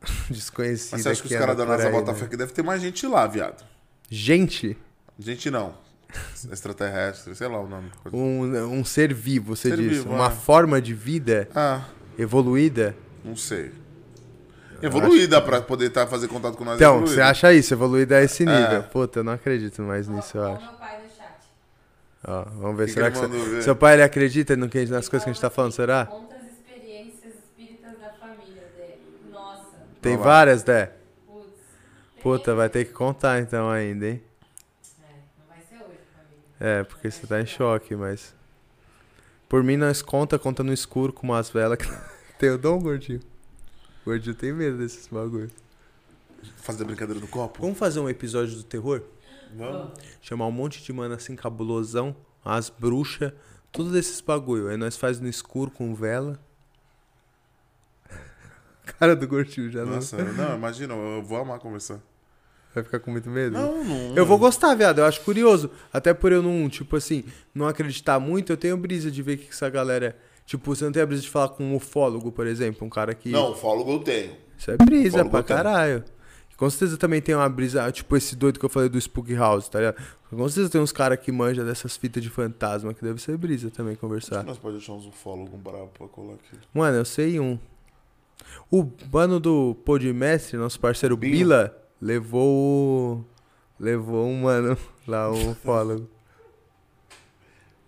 B: desconhecida.
A: Mas você acha que os
B: anda
A: caras da NASA botam
B: né?
A: fé que deve ter mais gente lá, viado.
B: Gente,
A: Gente não. Extraterrestre, sei lá o nome.
B: um, um ser vivo, você
A: Ser
B: diz.
A: vivo,
B: uma
A: é.
B: forma de vida
A: Ah,
B: evoluída.
A: não sei. Evoluída pra poder tá, fazer contato com nós.
B: Então,
A: evoluída.
B: você acha isso, evoluída a esse
A: É.
B: nível. Puta, eu não acredito mais nisso, eu acho.
C: meu pai no chat.
B: Ó, vamos ver,
A: Que
B: será
A: que
B: que...
A: mandou ver?
B: Seu, pai, ele acredita no que, nas coisas que a gente tá falando, será?
C: Conta as experiências espíritas da família dele. Nossa,
B: Tem várias, Dé?
C: putz.
B: Puta, vai ter que contar então ainda, hein?
C: É, não vai ser hoje, família.
B: É, porque você tá em choque, mas... Por mim, nós conta, conta no escuro com umas velas que tem o dom, gordinho. O gordinho tem medo desses bagulho.
A: Fazer a brincadeira do copo?
B: Vamos fazer um episódio do terror?
A: Vamos.
B: Chamar um monte de mano assim, cabulosão, as bruxas, tudo desses bagulho. Aí nós faz no escuro com vela. Cara do gordinho já
A: Nossa, não, imagina, eu vou amar conversar.
B: não vai ficar com muito medo.
A: Não, não.
B: Eu vou gostar, viado. Eu acho curioso. Até por eu não, tipo assim, não acreditar muito, eu tenho brisa de ver o que essa galera. Tipo, você não tem a brisa de falar com um ufólogo, por exemplo, um cara que.
A: Não, fólogo eu tenho.
B: Isso é brisa
A: Fólogo
B: pra caralho. Com certeza também tem uma brisa, tipo esse doido que eu falei do Spook House, tá ligado? Com certeza tem uns caras que manjam dessas fitas de fantasma, que deve ser brisa também conversar.
A: Nós podemos achar uns ufólogos bravos pra colar aqui.
B: Mano, eu sei um. O mano do Podmestre, nosso parceiro
A: Binho.
B: Bila, levou o... Levou um mano lá, um ufólogo.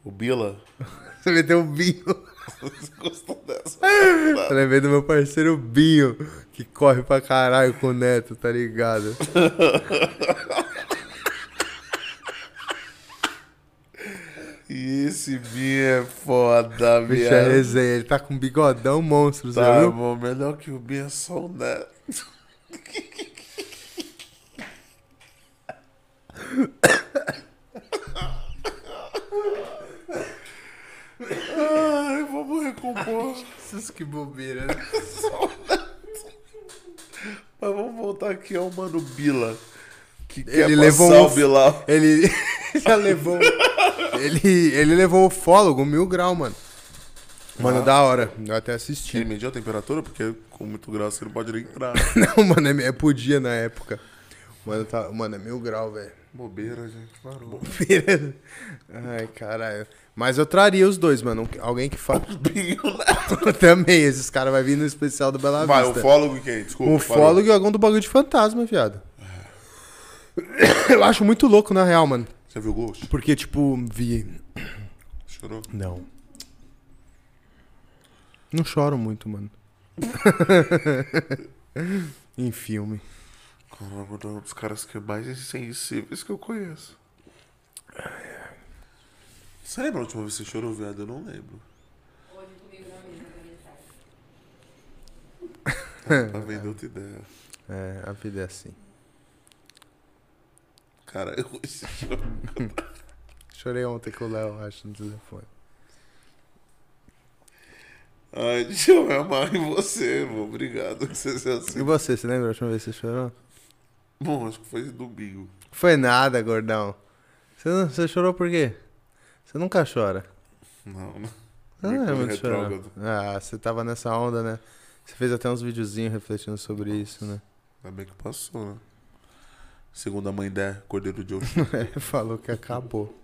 A: O Bila?
B: Você meteu o Binho.
A: Você gostou dessa?
B: Lembrei do meu parceiro Binho, que corre pra caralho com o Neto, tá ligado?
A: E esse Binho é foda,
B: Bicho é resenha, ele tá com um bigodão monstro,
A: Tá,
B: viu?
A: bom, melhor que o Binho é só o Neto. Ai, vamos recompor.
B: Nossa, que bobeira, né?
A: Mas vamos voltar aqui ao Mano Bila. Que
B: Ele
A: quer
B: levou
A: passar
B: um-
A: o Bilal.
B: Ele já levou. ele, ele levou o fólogo mil grau, mano. Mano,
A: Ah.
B: da hora. Eu até assisti.
A: Ele mediu a temperatura? Porque com muito grau você não pode nem entrar.
B: Não, mano, é, é por dia na época. Mano, tá, mano, é mil grau, velho.
A: Bobeira, gente. Parou.
B: Ai, caralho. Mas eu traria os dois, mano. Alguém que fala. Também, esses caras vão vir no especial do Bela
A: Vai, o
B: Vista.
A: fólogo e quem? Desculpa.
B: Um
A: parou.
B: fólogo e algum do bagulho de fantasma, viado. Eu acho muito louco, na real, mano.
A: Você viu o Ghost?
B: Porque, tipo, vi.
A: Chorou?
B: Não. Não choro muito, mano. em filme.
A: Caramba, é um dos caras que é mais insensíveis que eu conheço. Você lembra a última vez que você chorou, viado? Eu não lembro.
C: Hoje comigo na mesa da mensagem.
A: Pra vender outra ideia.
B: É, a vida é assim.
A: Cara, eu.
B: Chorei ontem com o Léo, acho, no telefone.
A: Ai, deixa eu me amar em você, irmão. Obrigado que você seja
B: E
A: assim.
B: você, você lembra a última vez que você chorou?
A: Bom, acho que foi domingo.
B: Foi nada, gordão. Você, não- você chorou por quê? Você nunca chora.
A: Não, não.
B: Você não é muito
A: retrógrado.
B: Ah, você tava nessa onda, né? Você fez até uns videozinhos refletindo sobre isso, né?
A: Ainda bem que passou, né? Segundo a mãe der, Cordeiro de Oxum.
B: É, falou que acabou.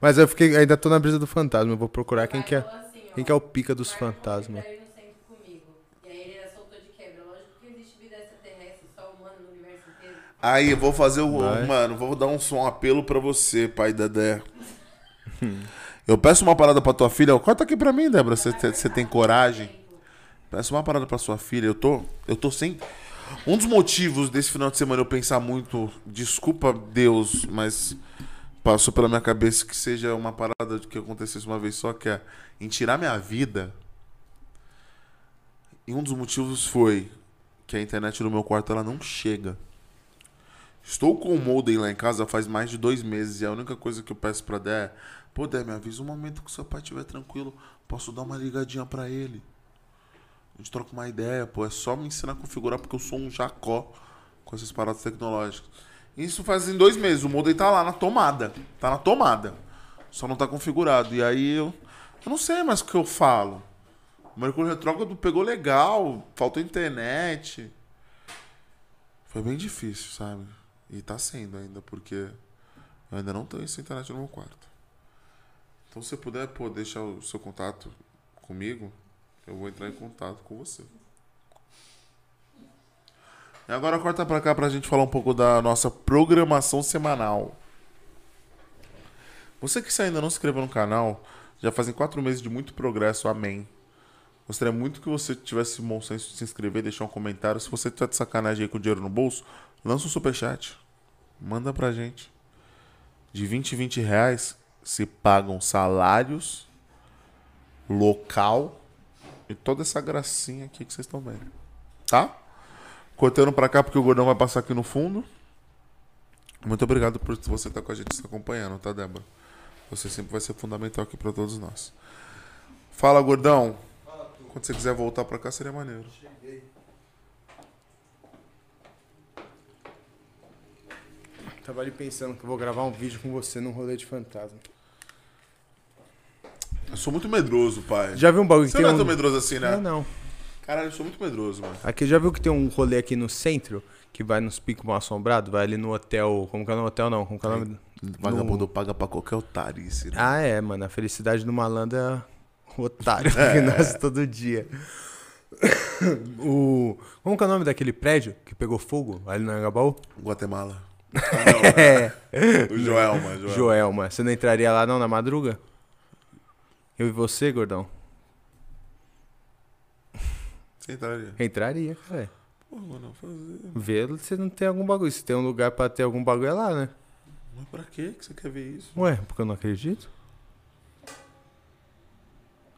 B: Mas eu fiquei, ainda tô na brisa do fantasma. Eu vou procurar quem que é,
C: assim,
B: quem que é o pica dos fantasmas.
C: pra ir no centro comigo. E aí ele soltou de quebra. Lógico que existe vida extraterrestre, só humano no universo inteiro.
A: Aí, eu vou fazer o.
B: Vai.
A: Mano, vou dar um, som, um apelo pra você, pai Dedé. Eu peço uma parada pra tua filha. Corta aqui pra mim, Débora. Você você tem coragem? Peço uma parada pra sua filha. Eu tô. Eu tô sem. Um dos motivos desse final de semana eu pensar muito. Desculpa, Deus, mas. Passou pela minha cabeça que seja uma parada que acontecesse uma vez só, que é em tirar minha vida. E um dos motivos foi que a internet no meu quarto ela não chega. Estou com o modem lá em casa faz mais de dois meses e a única coisa que eu peço pra Dé é: Pô, Dé, me avisa um momento que seu pai estiver tranquilo, posso dar uma ligadinha pra ele. A gente troca uma ideia, pô. É só me ensinar a configurar porque eu sou um jacó com essas paradas tecnológicas. Isso faz em dois meses. O modem tá lá na tomada. Tá na tomada. Só não tá configurado. E aí eu. Eu não sei mais o que eu falo. O Mercúrio Retrógrado pegou legal, faltou internet. Foi bem difícil, sabe? E tá sendo ainda, porque eu ainda não tenho essa internet no meu quarto. Então se puder, pô, deixar o seu contato comigo, eu vou entrar em contato com você. E agora corta pra cá pra gente falar um pouco da nossa programação semanal. Você que ainda não se inscreveu no canal, já fazem quatro meses de muito progresso, amém. Gostaria muito que você tivesse bom senso de se inscrever, deixar um comentário. Se você tá de sacanagem aí com o dinheiro no bolso, lança um superchat. Manda pra gente. De 20 e 20 reais se pagam salários, local e toda essa gracinha aqui que vocês estão vendo. Tá? Cortando pra cá porque o gordão vai passar aqui no fundo. Muito obrigado por você estar com a gente se acompanhando, tá, Débora? Você sempre vai ser fundamental aqui pra todos nós. Fala, gordão. Quando você quiser voltar pra cá, seria maneiro.
B: Tava ali pensando que eu vou gravar um vídeo com você num rolê de fantasma.
A: Eu sou muito medroso, pai.
B: Já viu um bagulho que
A: Você
B: tem
A: não é
B: um...
A: tão medroso assim, né?
B: Não, não.
A: Caralho, eu sou muito medroso, mano.
B: Aqui, já viu que tem um rolê aqui no centro? Que vai nos picos mal assombrados? Vai ali no hotel... Como que é o nome? Hotel não, como que é o nome?
A: Vagabundo paga pra qualquer otarice, né?
B: Ah, é, mano. A felicidade do malandro é o otário que nasce todo dia. o... Como que é o nome daquele prédio que pegou fogo ali no Angabaú?
A: Guatemala.
B: É.
A: o Joelma, Joelma.
B: Joelma. Você não entraria lá não na madruga? Eu e você, gordão?
A: Você entraria.
B: Entraria, cara.
A: Pô, mano, fazer.
B: Vê se não tem algum bagulho. Se tem um lugar pra ter algum bagulho é lá, né?
A: Mas pra quê que você quer ver isso?
B: Ué, porque eu não acredito.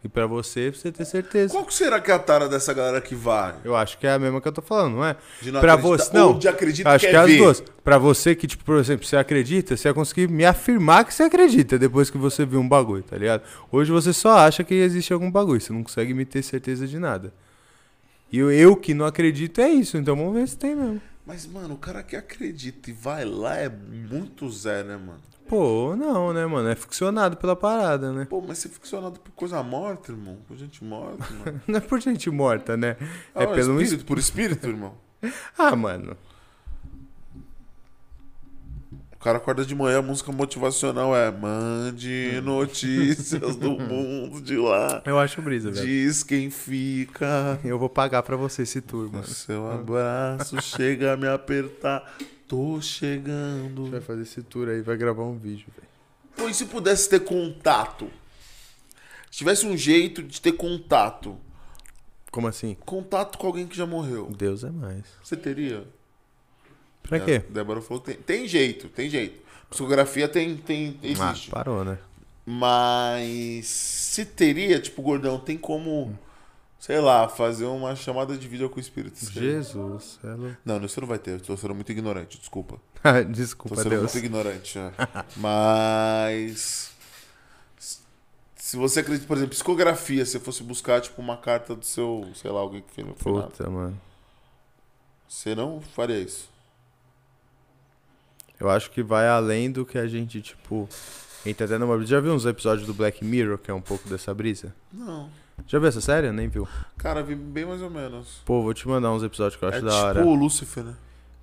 B: E pra você, pra você ter certeza.
A: Qual que será que é a tara dessa galera que vai?
B: Eu acho que é a mesma que eu tô falando, não é?
A: De não
B: Pra você, não.
A: De acreditar
B: acho que é as
A: ver.
B: duas. Pra você que, tipo, por exemplo, você acredita, você vai conseguir me afirmar que você acredita depois que você viu um bagulho, tá ligado? Hoje você só acha que existe algum bagulho, você não consegue me ter certeza de nada. E eu, eu que não acredito é isso, então vamos ver se tem mesmo.
A: Mas, mano, o cara que acredita e vai lá é muito Zé, né, mano?
B: Pô, não, né, mano? É ficcionado pela parada, né?
A: Pô, mas ser ficcionado por coisa morta, irmão. Por gente morta, mano.
B: Não é por gente morta, né?
A: Ah,
B: É pelo
A: espírito, por espírito, irmão.
B: Ah, mano.
A: O cara acorda de manhã, a música motivacional é Mande notícias do mundo de lá.
B: Eu acho brisa, velho.
A: Diz quem fica.
B: Eu vou pagar pra você esse tour,
A: O
B: mano.
A: seu abraço chega a me apertar. Tô
B: A gente
A: chegando.
B: vai fazer esse tour aí, vai gravar um vídeo, velho.
A: E se pudesse ter contato? Se tivesse um jeito de ter contato.
B: Como assim?
A: Contato com alguém que já morreu.
B: Deus é mais.
A: Você teria?
B: Pra quê?
A: A Débora falou que tem, tem jeito, tem jeito. Psicografia tem, tem, existe.
B: Ah, parou, né?
A: Mas se teria, tipo, gordão, tem como, sei lá, fazer uma chamada de vídeo com o espírito. Você-
B: Jesus. é louco.
A: Não, isso não vai ter. Eu tô sendo muito ignorante, desculpa.
B: Ah,
A: Tô
B: Desculpa,
A: sendo
B: Deus.
A: muito ignorante. é. Mas. Se você acredita, por exemplo, psicografia, se você fosse buscar, tipo, uma carta do seu, sei lá, alguém que fez no final,
B: Puta, mano.
A: você não faria isso.
B: Eu acho que vai além do que a gente, tipo. Entra até numa. Já viu uns episódios do Black Mirror, que é um pouco dessa brisa?
A: Não.
B: Já viu essa série? Nem viu.
A: Cara, vi bem mais ou menos.
B: Pô, vou te mandar uns episódios que eu acho
A: é
B: da
A: tipo
B: hora.
A: o Lúcifer, né?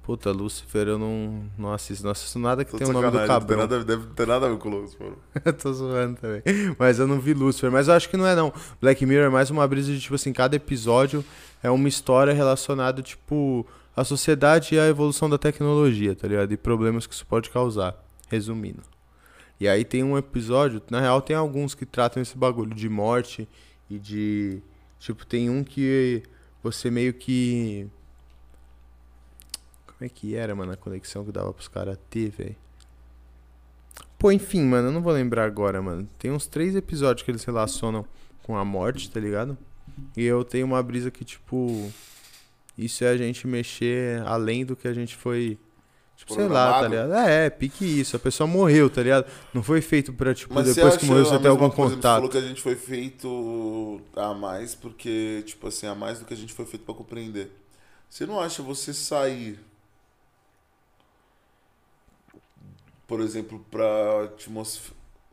B: Puta, Lucifer, eu não, não assisto. Não assisto nada que
A: Tô
B: tem o nome do
A: sacanagem, não tem
B: cabrão.
A: nada, deve ter nada a ver com o Lúcifer.
B: Eu tô zoando também. Mas eu não vi Lucifer. Mas eu acho que não é, não. Black Mirror é mais uma brisa de, tipo assim, cada episódio é uma história relacionada, tipo, à sociedade e à evolução da tecnologia, tá ligado? E problemas que isso pode causar. Resumindo. E aí tem um episódio, na real tem alguns que tratam esse bagulho de morte e de. Tipo, tem um que você meio que. Como é que era, mano, a conexão que dava pros caras ter, velho? Pô, enfim, mano, eu não vou lembrar agora, mano. Tem uns três episódios que eles relacionam com a morte, tá ligado? E eu tenho uma brisa que, tipo. Isso é a gente mexer além do que a gente foi. Tipo, sei lá, tá ligado? É, pique isso. A pessoa morreu, tá ligado? Não foi feito pra, tipo,
A: Mas
B: depois
A: você
B: que morreu você ter algum
A: coisa? Você
B: contato.
A: falou que a gente foi feito a mais porque, tipo assim, a mais do que a gente foi feito pra compreender. Você não acha você sair, por exemplo, pra atmosf-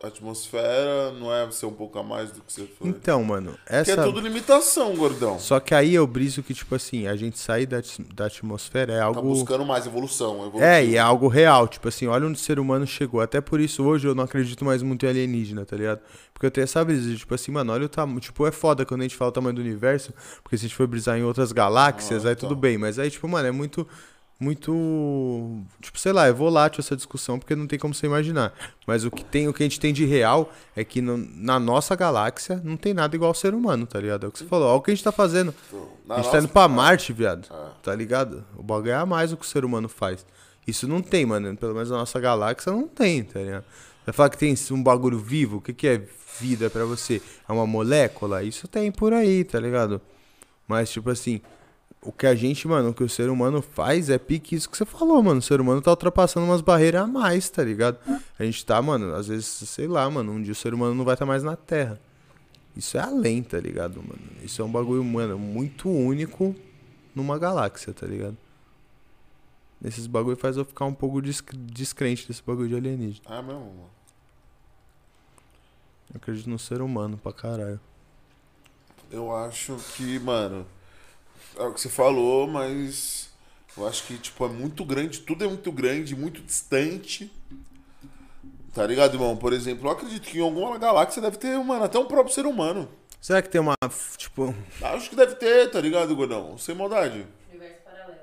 A: atmosfera, não é ser um pouco a mais do que você foi?
B: Então, mano,
A: Que
B: essa.
A: é tudo limitação, gordão.
B: Só que aí eu briso que, tipo assim, a gente sair da, da atmosfera é
A: Tá
B: algo.
A: buscando mais evolução. evolução.
B: É, e é algo real. Tipo assim, olha onde o ser humano chegou. Até por isso hoje eu não acredito mais muito em alienígena, tá ligado? Porque eu tenho essa brisa de, tipo assim, mano, olha o tamanho. Tipo, é foda quando a gente fala o tamanho do universo. Porque se a gente for brisar em outras galáxias,
A: Ah,
B: aí
A: então.
B: tudo bem. Mas aí, tipo, mano, é muito. Muito. Tipo, sei lá, é volátil essa discussão, porque não tem como você imaginar. Mas o que, tem, o que a gente tem de real é que no- na nossa galáxia não tem nada igual ao ser humano, tá ligado? É o que você falou. Olha o que a gente tá fazendo.
A: Então,
B: A
A: na
B: gente tá
A: nossa-
B: indo pra Marte, viado.
A: É.
B: Tá ligado? O bagulho é a mais do que o ser humano faz. Isso não tem, mano. Pelo menos na nossa galáxia não tem, tá ligado? Vai falar que tem um bagulho vivo? O que, que é vida pra você? É uma molécula? Isso tem por aí, tá ligado? Mas, tipo assim, o que a gente, mano, o que o ser humano faz é pique isso que você falou, mano. O ser humano tá ultrapassando umas barreiras a mais, tá ligado? A gente tá, mano, às vezes, sei lá, mano, um dia o ser humano não vai estar mais na Terra. Isso é além, tá ligado, mano? Isso é um bagulho, mano, muito único numa galáxia, tá ligado? Esses bagulho faz eu ficar um pouco desc- descrente desse bagulho de alienígena.
A: Ah, mesmo, mano.
B: Eu acredito no ser humano pra caralho.
A: Eu acho que, mano, é o que você falou, mas eu acho que, tipo, é muito grande, tudo é muito grande, muito distante. Tá ligado, irmão? Por exemplo, eu acredito que em alguma galáxia deve ter, mano, até um próprio ser humano.
B: Será que tem uma, tipo...
A: Acho que deve ter, tá ligado, Gordão? Sem maldade.
C: Universo paralelo.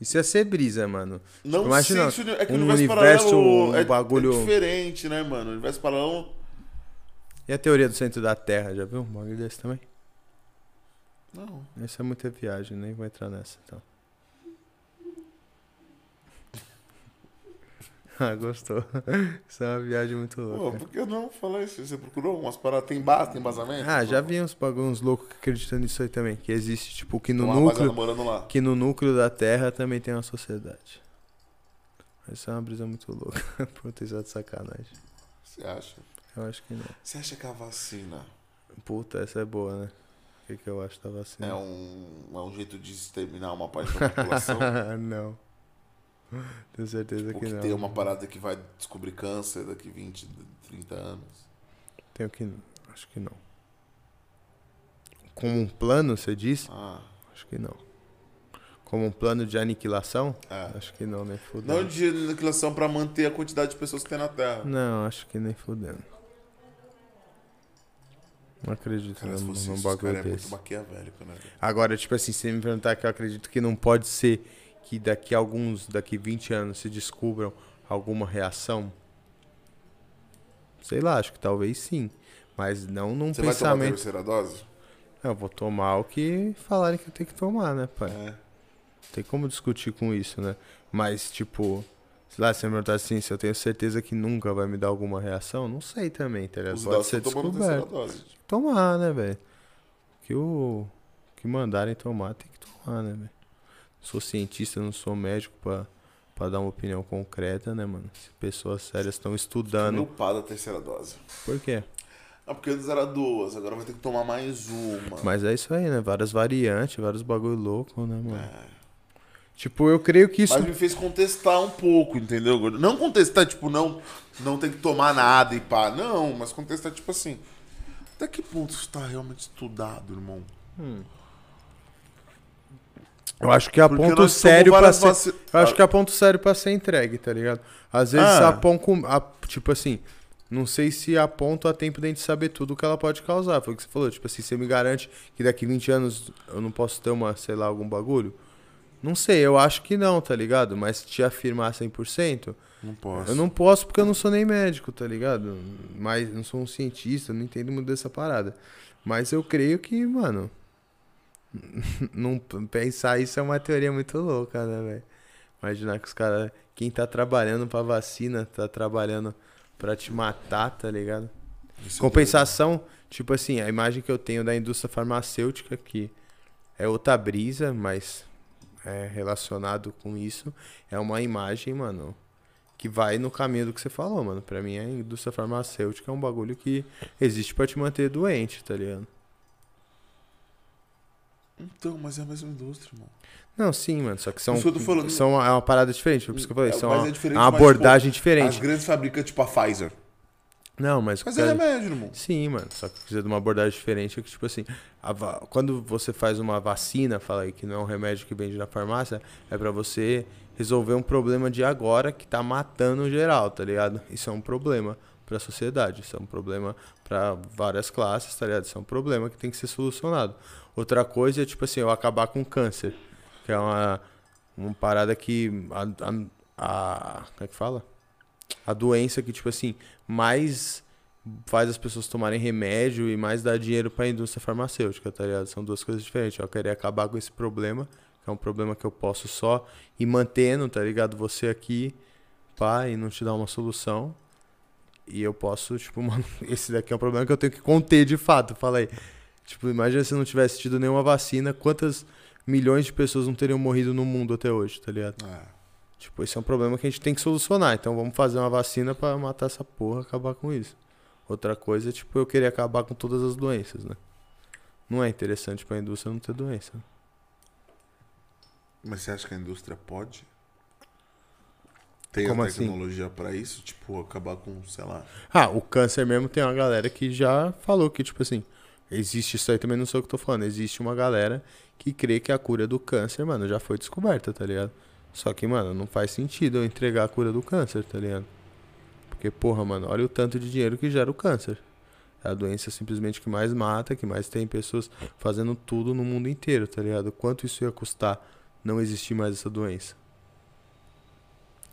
B: Isso ia ser brisa, mano.
A: Não
B: Imagina,
A: sei se o é que o
B: um
A: universo,
B: universo,
A: paralelo
B: um
A: é,
B: bagulho-
A: é diferente, né, mano? O universo paralelo.
B: E a teoria do centro da Terra, já viu um bagulho desse também?
A: Não.
B: Essa é muita viagem, nem vou entrar nessa, então. ah, gostou. Isso é uma viagem muito
A: Pô,
B: louca.
A: por que não falar isso? Você procurou umas paradas? Tem base, tem embasamento?
B: Ah, já vi uns bagulhos loucos que acreditam nisso aí também. Que existe, tipo, que no núcleo. Que no núcleo da Terra também tem uma sociedade. Essa é uma brisa muito louca. Puta, isso é de sacanagem.
A: Você acha?
B: Eu acho que não.
A: Você acha que a vacina
B: Puta, essa é boa, né? O que, que eu acho da vacina?
A: é um, é um jeito de exterminar uma parte da população?
B: não. Tenho certeza
A: Ou
B: que
A: que
B: não.
A: tem uma parada que vai descobrir câncer daqui 20, 30 anos?
B: Tenho que. Acho que não. Como um plano, você diz?
A: Ah,
B: Acho que não. Como um plano de aniquilação?
A: é.
B: Acho que não, nem fudendo.
A: Não de aniquilação pra manter a quantidade de pessoas que tem na Terra.
B: Não, acho que nem fudendo. Não acredito
A: Cara,
B: num, num
A: esse cara
B: bagulho
A: é muito
B: desse.
A: maquiavélico, né?
B: Agora, tipo assim, se me perguntar que eu acredito que não pode ser que daqui a alguns, daqui 20 anos se descubram alguma reação. Sei lá, acho que talvez sim. Mas não num
A: Você vai tomar a
B: pensamento.
A: terceira dose?
B: Eu vou tomar o que falarem que eu tenho que tomar, né, pai?
A: É.
B: Tem como discutir com isso, né? Mas, tipo, sei lá, se você me perguntar assim, se eu tenho certeza que nunca vai me dar alguma reação, não sei também, tá ligado?
A: Os
B: Pode ser descoberto.
A: dose.
B: Tomar, né, velho? Que o que mandarem tomar, tem que tomar, né, velho? Sou cientista, não sou médico pra, pra dar uma opinião concreta, né, mano? Se pessoas sérias estão estudando.
A: pai da terceira dose.
B: Por quê?
A: Ah, porque antes era duas, agora vai ter que tomar mais uma.
B: Mas é isso aí, né? Várias variantes, vários bagulho louco, né, mano?
A: É.
B: Tipo, eu creio que isso.
A: Mas me fez contestar um pouco, entendeu, gordo? Não contestar, tipo, não, não tem que tomar nada e pá. Não, mas contestar, tipo assim. Até que ponto isso tá realmente estudado, irmão?
B: Eu acho que é
A: Porque
B: ponto
A: nós
B: sério
A: tomamos
B: pra
A: várias
B: ser.
A: vaci-
B: Eu acho que é ponto sério pra ser entregue, tá ligado? Às vezes
A: Ah.
B: a pão com. a- tipo assim, não sei se a ponto a tempo de a gente saber tudo o que ela pode causar. Foi o que você falou. Tipo assim, você me garante que daqui 20 anos eu não posso ter uma, sei lá, algum bagulho? Não sei, eu acho que não, tá ligado? Mas te afirmar 100%,
A: Não posso.
B: eu não posso porque eu não sou nem médico, tá ligado? Mas não sou um cientista, não entendo muito dessa parada. Mas eu creio que, mano. não pensar isso é uma teoria muito louca, né, velho? Imaginar que os caras. Quem tá trabalhando pra vacina tá trabalhando pra te matar, tá ligado?
A: Isso é
B: Compensação, tipo assim, a imagem que eu tenho da indústria farmacêutica, que é outra brisa, mas é relacionado com isso, é uma imagem, mano, que vai no caminho do que você falou, mano. Pra mim, a indústria farmacêutica é um bagulho que existe pra te manter doente, tá ligado?
A: Então, mas é a mesma indústria, irmão.
B: Não, sim, mano, só que são,
A: Isso que eu tô falando.
B: são é uma parada diferente, por isso que eu falei,
A: É,
B: são
A: mas
B: uma,
A: é diferente,
B: uma
A: mas, tipo,
B: abordagem
A: As
B: diferente.
A: grandes fabricantes, tipo a Pfizer.
B: Não, mas,
A: Mas
B: o
A: é
B: cara-
A: remédio, irmão.
B: Sim, mano. Só que precisa de uma abordagem diferente. É que, tipo assim, a va- quando você faz uma vacina, fala aí que não é um remédio que vende na farmácia, é pra você resolver um problema de agora que tá matando geral, tá ligado? Isso é um problema pra sociedade. Isso é um problema pra várias classes, tá ligado? Isso é um problema que tem que ser solucionado. Outra coisa é, tipo assim, eu acabar com câncer. Que é uma, uma parada que. A, a, a- como é que fala? A doença que, tipo assim, mais faz as pessoas tomarem remédio e mais dá dinheiro pra indústria farmacêutica, tá ligado? São duas coisas diferentes. Eu queria acabar com esse problema, que é um problema que eu posso só ir mantendo, tá ligado? Você aqui, pá, e não te dar uma solução. E eu posso, tipo, mano, esse daqui é um problema que eu tenho que conter de fato, fala aí. Tipo, imagina se não tivesse tido nenhuma vacina, quantas milhões de pessoas não teriam morrido no mundo até hoje, tá ligado?
A: É.
B: Tipo, esse é um problema que a gente tem que solucionar. Então vamos fazer uma vacina pra matar essa porra, acabar com isso. Outra coisa é, tipo, eu querer acabar com todas as doenças, né? Não é interessante pra indústria não ter doença.
A: Mas você acha que a indústria pode? Tem
B: Como
A: a
B: assim?
A: tecnologia pra isso? Tipo, acabar com, sei lá.
B: Ah, o câncer mesmo tem uma galera que já falou que, tipo assim, existe isso aí também, não sei o que eu tô falando. Existe uma galera que crê que a cura do câncer, mano, já foi descoberta, tá ligado? Só que, mano, não faz sentido eu entregar a cura do câncer, tá ligado? Porque, porra, mano, olha o tanto de dinheiro que gera o câncer. É a doença simplesmente que mais mata, que mais tem pessoas fazendo tudo no mundo inteiro, tá ligado? Quanto isso ia custar não existir mais essa doença?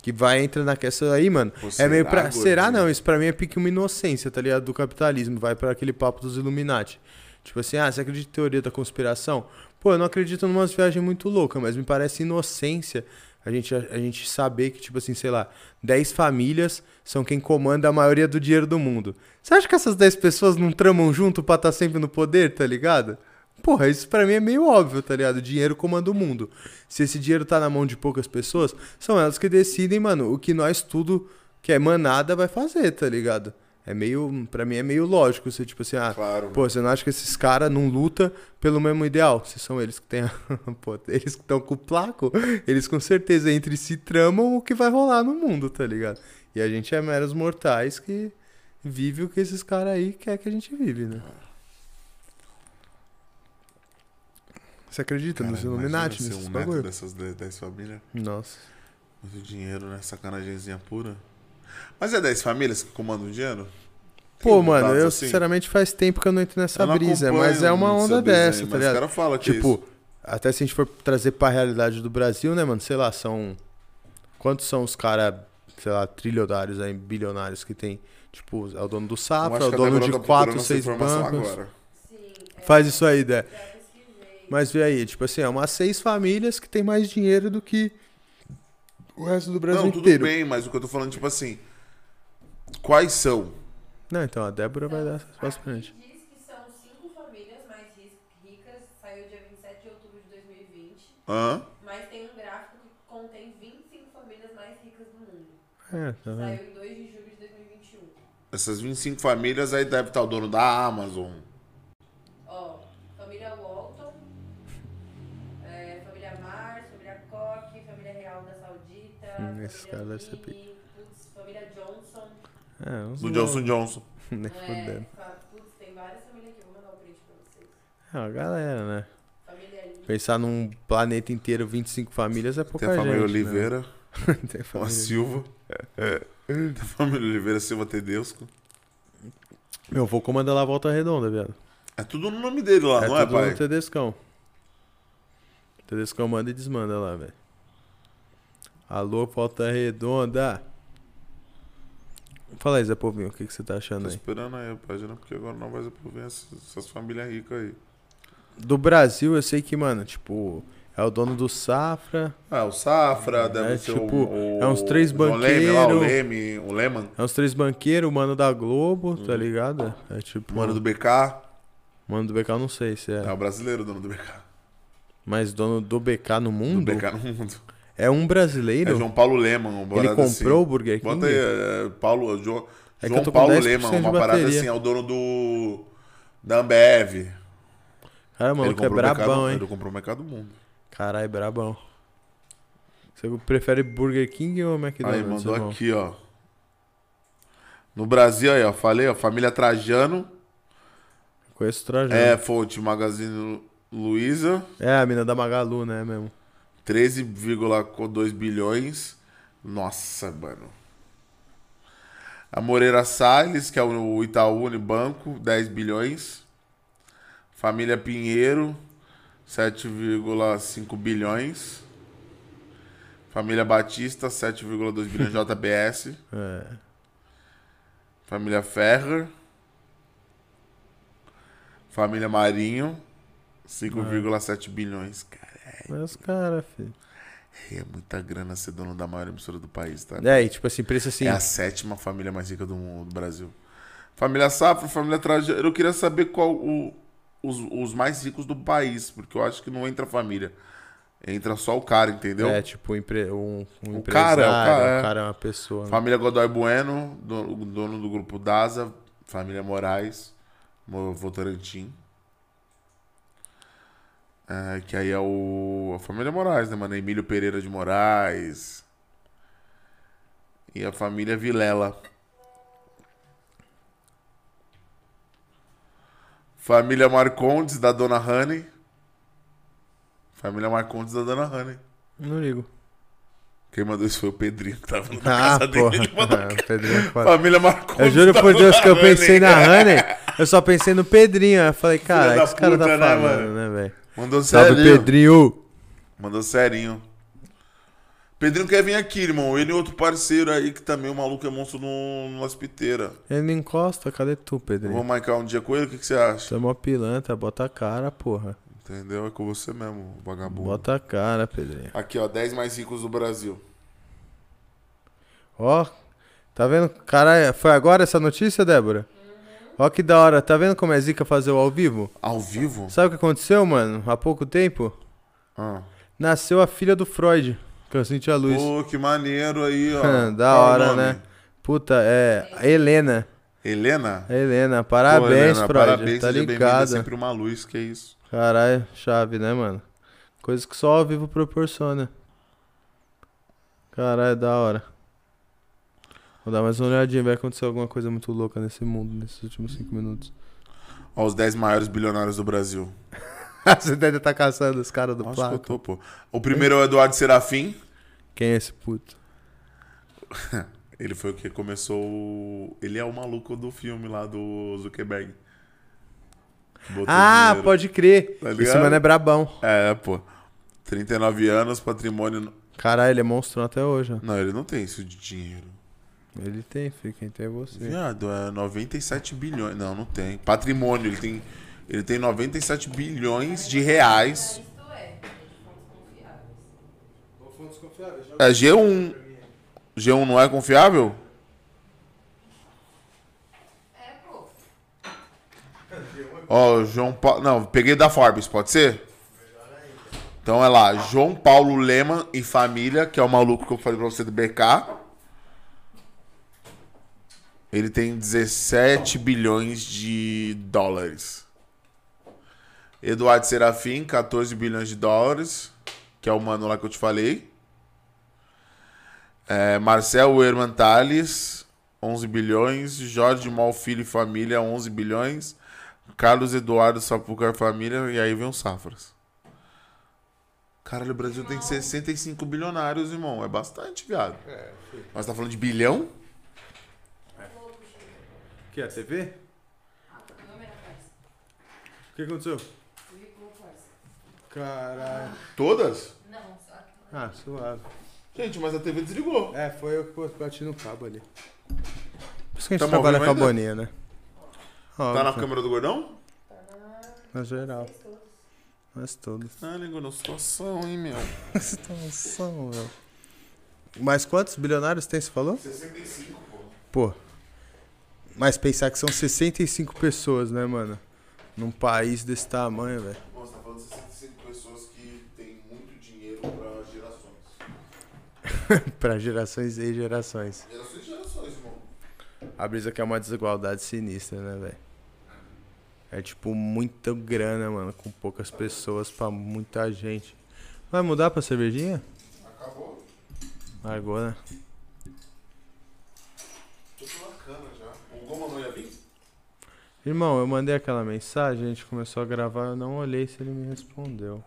B: Que vai entrar naquela aí, mano.
A: Pô,
B: É meio pra.
A: gordinho?
B: Será não? Isso pra mim é pique uma inocência, tá ligado? Do capitalismo. Vai pra aquele papo dos Illuminati. Tipo assim, ah, você acredita em teoria da conspiração? Pô, eu não acredito numas viagens muito loucas, mas me parece inocência a gente, a, gente saber que, tipo assim, sei lá, 10 famílias são quem comanda a maioria do dinheiro do mundo. Você acha que essas 10 pessoas não tramam junto pra estar sempre no poder, tá ligado? Porra, isso pra mim é meio óbvio, tá ligado? O dinheiro comanda o mundo. Se esse dinheiro tá na mão de poucas pessoas, são elas que decidem, mano, o que nós tudo que é manada vai fazer, tá ligado? É meio, pra mim é meio lógico, você tipo assim, ah,
A: Claro.
B: pô, você não acha que esses caras não lutam pelo mesmo ideal? Se são eles que têm, a... pô, eles que estão com o placo, eles com certeza entre si tramam o que vai rolar no mundo, tá ligado? E a gente é meros mortais que vive o que esses caras aí quer que a gente vive, né? Você acredita
A: Cara,
B: nos Illuminati, nesses
A: um
B: bagulho?
A: dessas 10 famílias.
B: Nossa.
A: Muito dinheiro, né? Sacanagemzinha pura. Mas é 10 famílias que comandam o dinheiro?
B: Pô, mano, eu
A: assim?
B: sinceramente faz tempo que eu não entro nessa brisa, mas é uma onda
A: desenho,
B: dessa, tá
A: mas
B: ligado?
A: Os caras falam que
B: Tipo,
A: isso-
B: até se a gente for trazer pra realidade do Brasil, né, mano? Sei lá, são. Quantos são os caras, sei lá, trilionários aí, bilionários que tem? Tipo, é o dono do Safra, é o dono de quatro, seis bancos.
A: agora.
C: É,
B: Faz isso aí, Dé.
C: Já pesquisei.
B: Mas vê aí, tipo assim, é umas seis famílias que tem mais dinheiro do que o resto do Brasil
A: Não, tudo
B: inteiro.
A: bem, mas o que eu tô falando, tipo assim. Quais são?
B: Não, então a Débora vai dar essa resposta pra gente.
C: diz que são cinco famílias mais ri- ricas, saiu dia 27 de outubro de 2020,
A: Hã?
C: mas tem um gráfico que contém 25 famílias mais ricas do mundo.
B: É, tá vendo?
C: Saiu em 2 de julho de 2021.
A: Essas 25 famílias aí deve estar o dono da Amazon.
B: Hum, esse cara
C: família
B: deve ser
C: putz, família Johnson.
B: É, uns
A: Do Johnson Johnson.
B: Nem
C: É,
B: fudendo.
C: putz, tem várias famílias aqui, vou mandar o print pra vocês.
B: É uma galera, né?
C: Família Lee.
B: Pensar num planeta inteiro, 25 famílias é pouca
A: Tem a família
B: gente. né?
A: Oliveira,
B: Tem
A: a
B: família.
A: Silva. Tem a família Oliveira Silva Tedesco.
B: Meu avô comanda lá a Volta Redonda, viado.
A: É tudo no nome dele lá,
B: é
A: não é,
B: tudo
A: pai?
B: no Tedescão. Tedescão manda e desmanda lá, velho. Alô, Volta Redonda. Fala aí, Zé Povinho, o que, que você tá
A: Tô
B: achando aí?
A: esperando aí, página, porque agora não vai ver essas, essas famílias ricas aí.
B: Do Brasil, eu sei que, mano, tipo, é o dono do Safra,
A: Ah, o Safra, deve
B: É,
A: ser
B: tipo,
A: o, o.
B: é uns três
A: lá, o. Leme, o Lehman,
B: é os três banqueiros, o mano da Globo, tá ligado? É tipo.
A: Uhum. mano do BK.
B: Mano do BK, eu não sei se é.
A: É o brasileiro, dono do BK.
B: Mas dono do BK no
A: Do
B: mundo?
A: BK no mundo.
B: É um
A: É
B: brasileiro?
A: João Paulo Leman,
B: Ele
A: parada
B: comprou o
A: assim.
B: Burger King?
A: Bota aí, é, Paulo, João,
B: É que
A: João
B: tô com
A: Paulo
B: 10%
A: Leman, uma parada
B: bateria.
A: assim, é o dono do. Da Ambev.
B: Cara, o maluco é
A: o mercado,
B: brabão, hein?
A: Ele comprou o mercado do mundo.
B: Caralho, brabão. Você prefere Burger King ou McDonald's?
A: Aí, mandou
B: irmão?
A: aqui, ó. No Brasil aí, ó. Falei, ó. Família Trajano.
B: Conheço o Trajano.
A: É, fonte Magazine Luiza.
B: É, a mina da Magalu, né, mesmo?
A: 13,2 bilhões. Nossa, mano. A Moreira Salles, que é o Itaú Unibanco, 10 bilhões. Família Pinheiro, 7,5 bilhões. Família Batista, 7,2 bilhões JBS.
B: É.
A: Família Ferrer. Família Marinho, 5,7 bilhões. Cara,
B: Mas os caras, filho.
A: é muita grana ser dono da maior emissora do país, tá?
B: É, e tipo assim, preço assim.
A: É a sétima família mais rica do mundo, do Brasil. Família Safra, família Trajano. Eu queria saber qual o, os, os mais ricos do país, porque eu acho que não entra família. Entra só o cara, entendeu?
B: É, tipo, empre... um, um
A: O
B: empresário.
A: cara, o cara, é.
B: o cara é uma pessoa. né?
A: Família Godoy Bueno, dono, dono do grupo Daza. Família Moraes, Mo- Votorantim. É, que aí é o. A família Moraes, né, mano? Emílio Pereira de Moraes. E a família Vilela. Família Marcondes, da Dona Honey. Família Marcondes, da Dona Honey.
B: Não ligo.
A: Quem mandou isso foi o Pedrinho, que tava na
B: Ah,
A: casa
B: porra.
A: dele.
B: O Pedrinho é.
A: Família Marcondes.
B: Eu juro por Deus que eu pensei na
A: Honey.
B: Eu só pensei no Pedrinho. Eu falei, cara, que esse cara tá
A: né,
B: falando,
A: mano?
B: né, velho?
A: Mandou
B: Salve,
A: serinho.
B: Pedrinho.
A: Mandou serinho. Pedrinho quer vir aqui, irmão. Ele e outro parceiro aí, que também o maluco é monstro no, no hospiteira.
B: Ele não encosta, cadê tu, Pedrinho?
A: Vamos marcar um dia com ele? O que, que você acha?
B: Tu é mó pilantra, bota a cara, porra.
A: Entendeu? É com você mesmo, vagabundo.
B: Bota a cara, Pedrinho.
A: Aqui, ó. 10 mais ricos do Brasil.
B: Ó, tá vendo? Caralho, foi agora essa notícia, Débora? Ó que da hora, tá vendo como é zica fazer o ao vivo?
A: Ao vivo?
B: Sabe o que aconteceu, mano? Há pouco tempo?
A: Ah.
B: Nasceu a filha do Freud, que eu senti a luz.
A: Pô, que maneiro aí, ó.
B: da
A: Qual
B: hora, né? Puta, é. Helena.
A: Helena?
B: Helena,
A: Pô,
B: parabéns,
A: Helena,
B: Freud.
A: Parabéns,
B: tá ligado?
A: sempre uma luz, que é isso.
B: Caralho, chave, né, mano? Coisas que só ao vivo proporciona. Caralho, da hora. Vou dar mais uma olhadinha, vai acontecer alguma coisa muito louca nesse mundo nesses últimos cinco minutos.
A: Ó, os 10 maiores bilionários do Brasil.
B: Você deve estar caçando os caras do
A: Acho que eu tô, pô. O primeiro é o Eduardo Serafim.
B: Quem é esse puto?
A: Ele foi o que começou. o- Ele é o maluco do filme lá do Zuckerberg. Botou
B: Ah,
A: dinheiro.
B: pode crer.
A: Tá
B: Esse
A: ligado?
B: mano é brabão.
A: É, pô. 39 anos, patrimônio.
B: Caralho, ele é monstrão até hoje. ó.
A: Não, ele não tem isso de dinheiro.
B: Ele tem, filho. Quem tem é você.
A: Viado, é 97 bilhões. Não, não tem. Patrimônio, ele tem. Ele tem 97 bilhões de reais.
C: É, é de fontes confiáveis.
A: É G1. G1 não é confiável?
C: É, pô.
A: Ó, João Paulo. Não, peguei da Forbes, pode ser? Então é lá, João Paulo Leman e família, que é o maluco que eu falei pra você do BK. Ele tem 17 bilhões de dólares. Eduardo Serafim, 14 bilhões de dólares, que é o mano lá que eu te falei. É, Marcel Herman Tales, 11 bilhões. Jorge Mal Filho e Família, 11 bilhões. Carlos Eduardo Sapucar Família, e aí vem os Safras. Caralho, o Brasil tem 65 bilionários, irmão. É bastante, viado. Mas tá falando de bilhão?
B: Que é a TV?
C: Ah, faz.
B: O que aconteceu? Caralho.
A: Todas?
C: Não, só que.
B: Ah, suave.
A: Gente, mas a TV desligou.
B: É, foi eu que bati no cabo ali. Por isso que a gente
A: Tamo
B: trabalha com a
A: ainda?
B: boninha, né?
A: Tá na câmera do gordão?
C: Tá na.
B: na geral. Mas todos.
A: Ah, negócio, situação, hein, meu.
B: Situação, meu. Mas quantos bilionários tem, você falou?
A: 65, pô.
B: Pô. Mas pensar que são 65 pessoas, né, mano? Num país desse tamanho, velho.
A: Nossa, tá falando de 65 pessoas que têm muito dinheiro pra gerações.
B: pra gerações e gerações.
A: Gerações e gerações, irmão.
B: A brisa que é uma desigualdade sinistra, né, velho? É tipo muita grana, mano, com poucas pessoas pra muita gente. Vai mudar pra cervejinha?
A: Acabou.
B: Largou, né?
A: Tô bacana já. O Goma não ia vir?
B: Irmão, eu mandei aquela mensagem, a gente começou a gravar, eu não olhei se ele me respondeu.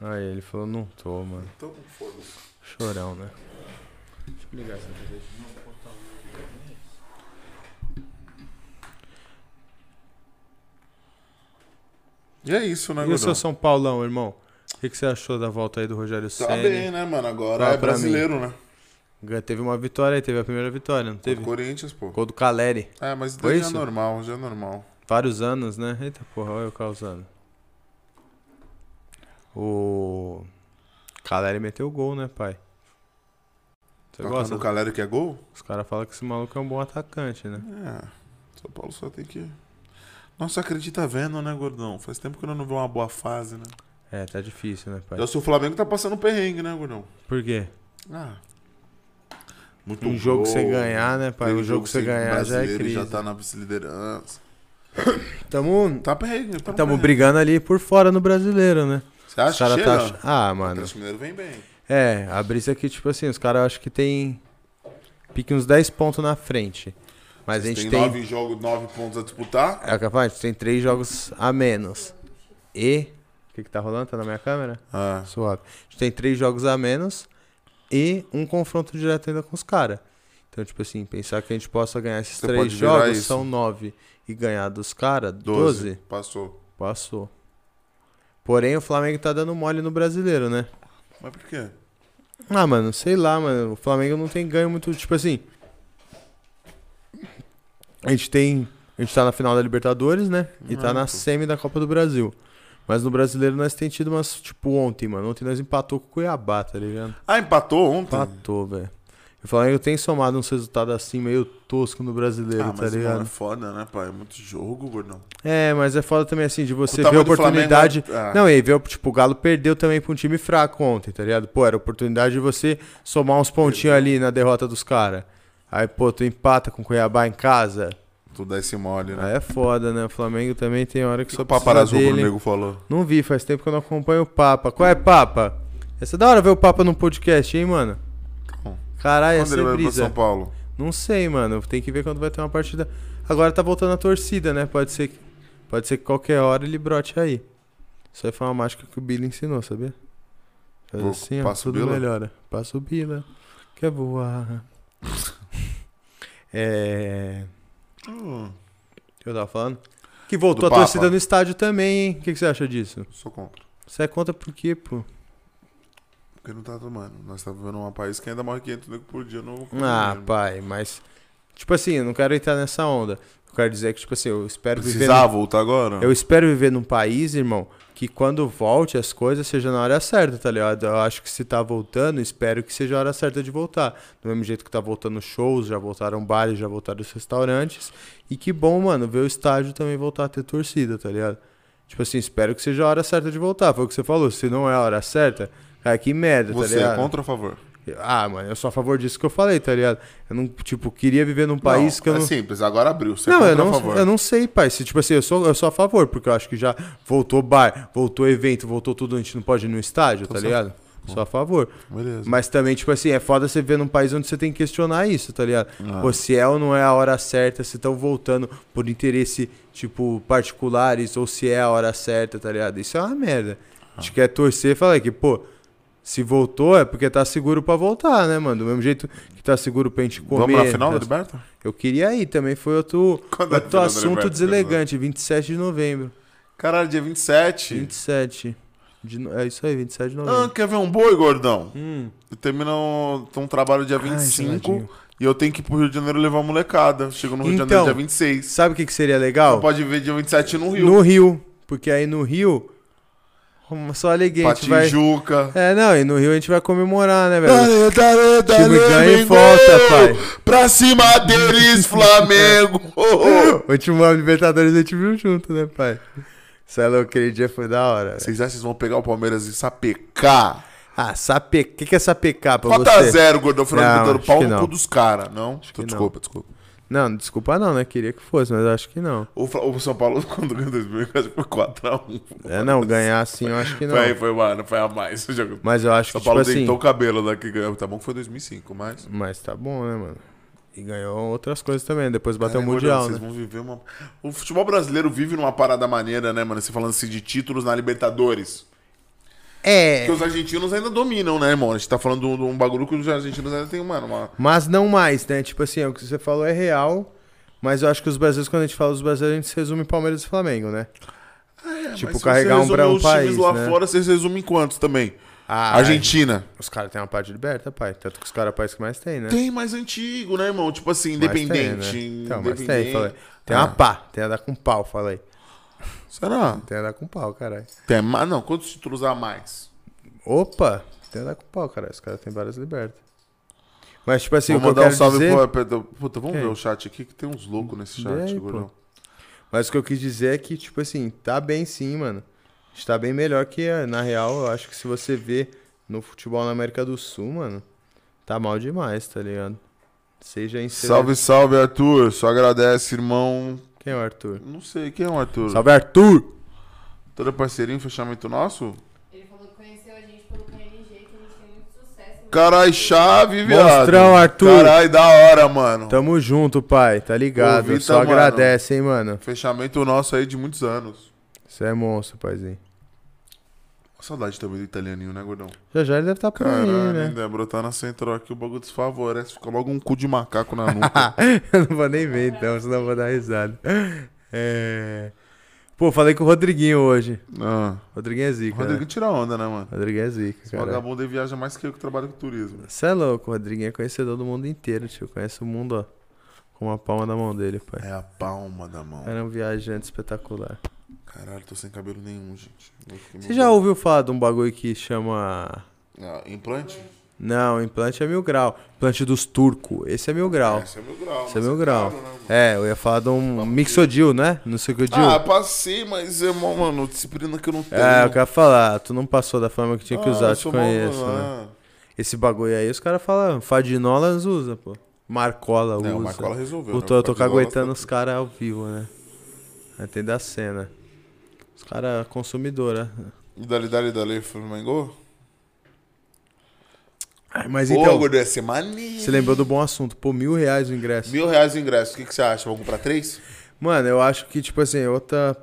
B: Aí ele falou, não tô, mano.
A: Então, foda-se.
B: Chorão, né? Deixa eu ligar essa TV.
A: E é isso, né,
B: E o seu São Paulão, irmão? O que, que você achou da volta aí do Rogério
A: Tá
B: Ceni?
A: bem, né, mano? Agora
B: Fala
A: é brasileiro, né?
B: Teve uma vitória aí, teve a primeira vitória, não
A: Teve
B: teve?
A: Corinthians, pô.
B: Gol do Caleri.
A: É, mas
B: Foi
A: já é normal, já é normal.
B: Vários anos, né? Eita porra, olha eu causando. O Caleri meteu gol, né, pai? Você
A: Tá
B: gosta?
A: no Calero que é gol?
B: Os caras falam que esse maluco é um bom atacante, né?
A: É. São Paulo só tem que. Nossa, acredita vendo, né, gordão? Faz tempo que eu não vê uma boa fase, né?
B: É, tá difícil, né, pai?
A: Já o seu Flamengo tá passando perrengue, né, gordão?
B: Por quê?
A: Ah. Muito
B: Um jogo que você ganhar, né, pai? Um
A: aquele
B: jogo que você ganhar já é crise.
A: Já tá na vice-liderança.
B: Tamo,
A: Tá perrengue, tá no
B: tamo
A: perrengue.
B: brigando ali por fora no brasileiro, né?
A: Você acha que
B: caras
A: chega?
B: tá. Ah,
A: O
B: mano.
A: Atlético Mineiro vem bem.
B: É, a brisa aqui, tipo assim, os caras acho que tem. Pique uns 10 pontos na frente. Mas a
A: Vocês
B: gente
A: tem
B: tem.
A: nove jogos, nove pontos a disputar.
B: É capaz, a gente tem três jogos a menos. E. O que, que tá rolando? Tá na minha câmera?
A: Ah,
B: Suave. A gente tem três jogos a menos e um confronto direto ainda com os caras. Então, tipo assim, pensar que a gente possa ganhar esses
A: Você
B: três jogos
A: isso.
B: são nove e ganhar dos caras,
A: 12.
B: 12,
A: Passou.
B: passou. Porém, o Flamengo tá dando mole no brasileiro, né?
A: Mas por quê?
B: Ah, mano, sei lá, mano. O Flamengo não tem ganho muito. Tipo assim. A gente tem. A gente tá na final da Libertadores, né? E tá
A: Ah,
B: na
A: pô.
B: semi da Copa do Brasil. Mas no brasileiro nós tem tido umas. Tipo, ontem, mano. Ontem nós empatou com o Cuiabá, tá ligado?
A: Ah, empatou ontem?
B: Empatou, velho. E o Flamengo tem somado uns resultados assim, meio tosco no brasileiro,
A: Ah,
B: tá
A: mas
B: ligado?
A: é foda, né, pai? É muito jogo, gordão.
B: É, mas é foda também assim, de você ver a oportunidade.
A: Flamengo é- ah.
B: Não, e ver, tipo, o Galo perdeu também pra um time fraco ontem, tá ligado? Pô, era oportunidade de você somar uns pontinhos ali na derrota dos caras. Aí, pô, tu empata com o Cuiabá em casa.
A: Tu dá esse mole, né?
B: Aí é foda, né? O Flamengo também tem hora que
A: O
B: só
A: o
B: precisa
A: Azul pro
B: dele.
A: nego falou?
B: Não vi, faz tempo que eu não acompanho o Papa. Qual é, Papa? Essa é da hora ver o Papa no podcast, hein, mano?
A: Bom,
B: Caralho,
A: Quando
B: essa
A: ele
B: é
A: vai pra
B: brisa.
A: São Paulo?
B: Não sei, mano. Tem que ver quando vai ter uma partida. Agora tá voltando a torcida, né? Pode ser que, pode ser que qualquer hora ele brote aí. Isso aí foi uma mágica que o Billy ensinou, sabia? Faz
A: Pô,
B: assim, ó,
A: passa o
B: tudo
A: Bila?
B: melhora. Passa o Bila, quer voar. é...
A: Hum,
B: O que eu tava falando? Que voltou
A: Do
B: a torcida no estádio também, hein? O que, que você acha disso?
A: sou contra.
B: Você é contra por quê, pô?
A: Porque não tá tomando. Nós estamos vivendo um país que ainda morre 500 nego por dia no
B: Ah, pai, mas... Tipo assim, eu não quero entrar nessa onda. Eu quero dizer que, tipo assim, eu espero viver...
A: Precisava voltar agora?
B: Eu espero viver num país, irmão, que quando volte as coisas seja na hora certa, tá ligado? Eu acho que se tá voltando, espero que seja a hora certa de voltar. Do mesmo jeito que tá voltando shows, já voltaram bares, já voltaram os restaurantes. E que bom, mano, ver o estádio também voltar a ter torcida, tá ligado? Tipo assim, espero que seja a hora certa de voltar. Foi o que você falou, se não é a hora certa, cara, que merda, tá
A: Você
B: ligado?
A: é contra ou a favor?
B: Ah, mano, eu sou a favor disso que eu falei, tá ligado? Eu não, tipo, queria viver num país
A: não,
B: que eu
A: é
B: não.
A: simples, agora abriu. Você
B: Não,
A: é
B: eu
A: ou a
B: não,
A: favor?
B: eu não sei, pai. Se, tipo assim, eu sou, eu sou a favor, porque eu acho que já voltou bar, voltou evento, voltou tudo, a gente não pode ir no estádio, tá
A: certo.
B: ligado? Sou a favor.
A: Beleza.
B: Mas também, tipo assim, é foda você ver num país onde você tem que questionar isso, tá ligado?
A: Ah.
B: Pô, se é ou não é a hora certa, se estão voltando por interesse, tipo, particulares, ou se é a hora certa, tá ligado? Isso é uma merda. A gente quer torcer e falar que, pô, se voltou é porque tá seguro pra voltar, né, mano? Do mesmo jeito que tá seguro pra gente comer.
A: Vamos na final
B: tá-
A: da Liberta?
B: Eu queria ir também, foi outro,
A: Quando é
B: outro
A: da
B: assunto
A: Liberta,
B: deselegante, 27 de novembro.
A: Caralho, dia 27.
B: 27. De é isso aí, 27 de
A: Ah,
B: novembro.
A: quer ver um boi, gordão?
B: Hum.
A: Eu termino um, um trabalho dia
B: Ai,
A: 25
B: geladinho.
A: e eu tenho que ir pro Rio de Janeiro levar a molecada. Chego no Rio de
B: Então,
A: Janeiro dia 26.
B: Sabe o que, que seria
A: Você
B: legal?
A: pode ver dia 27 no Rio.
B: No Rio. Porque aí no Rio. Só alegria, a gente vai. É, não, e no Rio a gente vai comemorar, né, velho? Time ganha e volta, pai.
A: Pra cima deles, Flamengo!
B: Ano Libertadores a gente viu junto, né, pai? Isso é louco, aquele dia foi da hora.
A: Vocês acham que vocês vão pegar o Palmeiras e sapecar?
B: Ah, sape... o que, que é sapecar pra
A: 4x0,
B: você?
A: gordão, final
B: Não,
A: do Pau no
B: não.
A: cu dos caras. Não?
B: que não.
A: desculpa, desculpa.
B: Não, desculpa não, né? Queria que fosse, mas acho que não.
A: O, o São Paulo, quando ganhou 2000, acho que foi 4x1.
B: É, não, ganhar assim eu acho que não.
A: Foi, foi, mano, foi a mais. O
B: Mas eu acho que,
A: São
B: tipo
A: Paulo
B: assim...
A: deitou o cabelo que ganhou. Tá bom que foi 2005, mas...
B: Mas tá bom, né, mano? E ganhou outras coisas também, depois bateu o
A: Caralho,
B: Mundial,
A: gordão,
B: né?
A: Vocês vão viver uma... O futebol brasileiro vive numa parada maneira, né, mano? Você falando assim de títulos na Libertadores.
B: É,
A: Porque os argentinos ainda dominam, né, irmão? A gente tá falando de um, bagulho que os argentinos ainda tem, mano, uma...
B: mas não mais, né? Tipo assim, o que você falou é real, mas eu acho que os brasileiros, quando a gente fala dos brasileiros, a gente se resume em Palmeiras e Flamengo, né?
A: É,
B: Tipo, carregar um pra um
A: os
B: país,
A: times lá
B: né?
A: fora, vocês resumem em quantos também?
B: Ah,
A: Argentina.
B: Os caras têm uma parte liberta, pai. Tanto que os caras é o país que mais tem, né?
A: Tem mais antigo, né, irmão? Tipo assim,
B: Mais tem,
A: independente.
B: né? Então, mas tem,
A: independente.
B: falei. Tem
A: Ah.
B: uma pá, tem a dar com pau, falei.
A: Será?
B: Tem a dar com pau, caralho.
A: Tem mais? Não, quantos títulos a mais?
B: Opa, tem a dar com pau, caralho. Os caras têm várias libertas. Mas, tipo assim,
A: Vou
B: o que eu
A: mandar um
B: quero
A: salve
B: dizer...
A: pro... Puta, vamos
B: Quem?
A: ver o chat aqui, que tem uns loucos nesse chat,
B: aí. Mas o que eu quis dizer é que, tipo assim, tá bem sim, mano. Está bem melhor que, eh, na real, eu acho que se você vê no futebol na América do Sul, mano, tá mal demais, tá ligado? Seja em
A: Salve, salve, Arthur. Só agradece, irmão.
B: Quem é o Arthur?
A: Não sei, quem é o Arthur?
B: Salve, Arthur!
A: Todo parceirinho, fechamento nosso?
C: Ele falou que conheceu a gente pelo KNG, que a gente tem muito sucesso.
A: Carai, chave, viado.
B: Monstrão, Arthur.
A: Carai, da hora, mano.
B: Tamo junto, pai, tá ligado?
A: Ô, Vitor,
B: Só
A: mano.
B: agradece, hein, mano.
A: Fechamento nosso aí de muitos anos.
B: Você é monstro, paizinho.
A: Saudade também do italianinho, né, gordão?
B: Já já ele deve estar por aí,
A: Caralho,
B: né?
A: hein, Débora, tá na central aqui, o bagulho desfavorece. Fica logo um cu de macaco na nuca.
B: eu não vou nem ver, então, senão eu vou dar risada. É... Pô, falei com o Rodriguinho hoje.
A: ah.
B: Rodriguinho é zica,
A: Rodrigo
B: né?
A: tira onda, né, mano?
B: Rodriguinho é zica,
A: Esse
B: cara.
A: vagabundo aí viaja mais que eu que trabalho com turismo.
B: Você é louco, o Rodriguinho é conhecedor do mundo inteiro, tio. Conhece o mundo, ó, com a palma da mão dele, pai.
A: É a palma da mão.
B: Era um viajante espetacular.
A: Caralho, tô sem cabelo nenhum, gente.
B: Você já ouviu falar de um bagulho que chama.
A: Ah, implante?
B: Não, implante é mil grau. Implante dos turcos. Esse é mil grau.
A: Esse é meu grau.
B: Esse é mil grau.
A: caro, né?
B: É, eu ia falar de um mixodil, né? Não sei o que eu digo.
A: Ah, passei, mas é, mó, mano, disciplina que eu não tenho.
B: É, eu quero falar, tu não passou da forma que tinha que
A: Ah,
B: usar,
A: eu
B: te conheço, né?
A: ah.
B: Esse bagulho aí, os caras falam, Fadinolas usa, pô. Marcola usa.
A: Não, Marcola resolveu.
B: Eu
A: né?
B: tô, eu tô caguetando
A: tá-
B: os caras ao vivo, né? Até da cena. Os caras consumidora.
A: Dali, dali, dali, Flamengo?
B: Mas
A: Pô,
B: então,
A: gordo, ia ser maneiro.
B: você lembrou do bom assunto. Pô, mil reais o ingresso.
A: Mil reais o ingresso, o que, que você acha? Vamos comprar três?
B: Mano, eu acho que, tipo assim, outra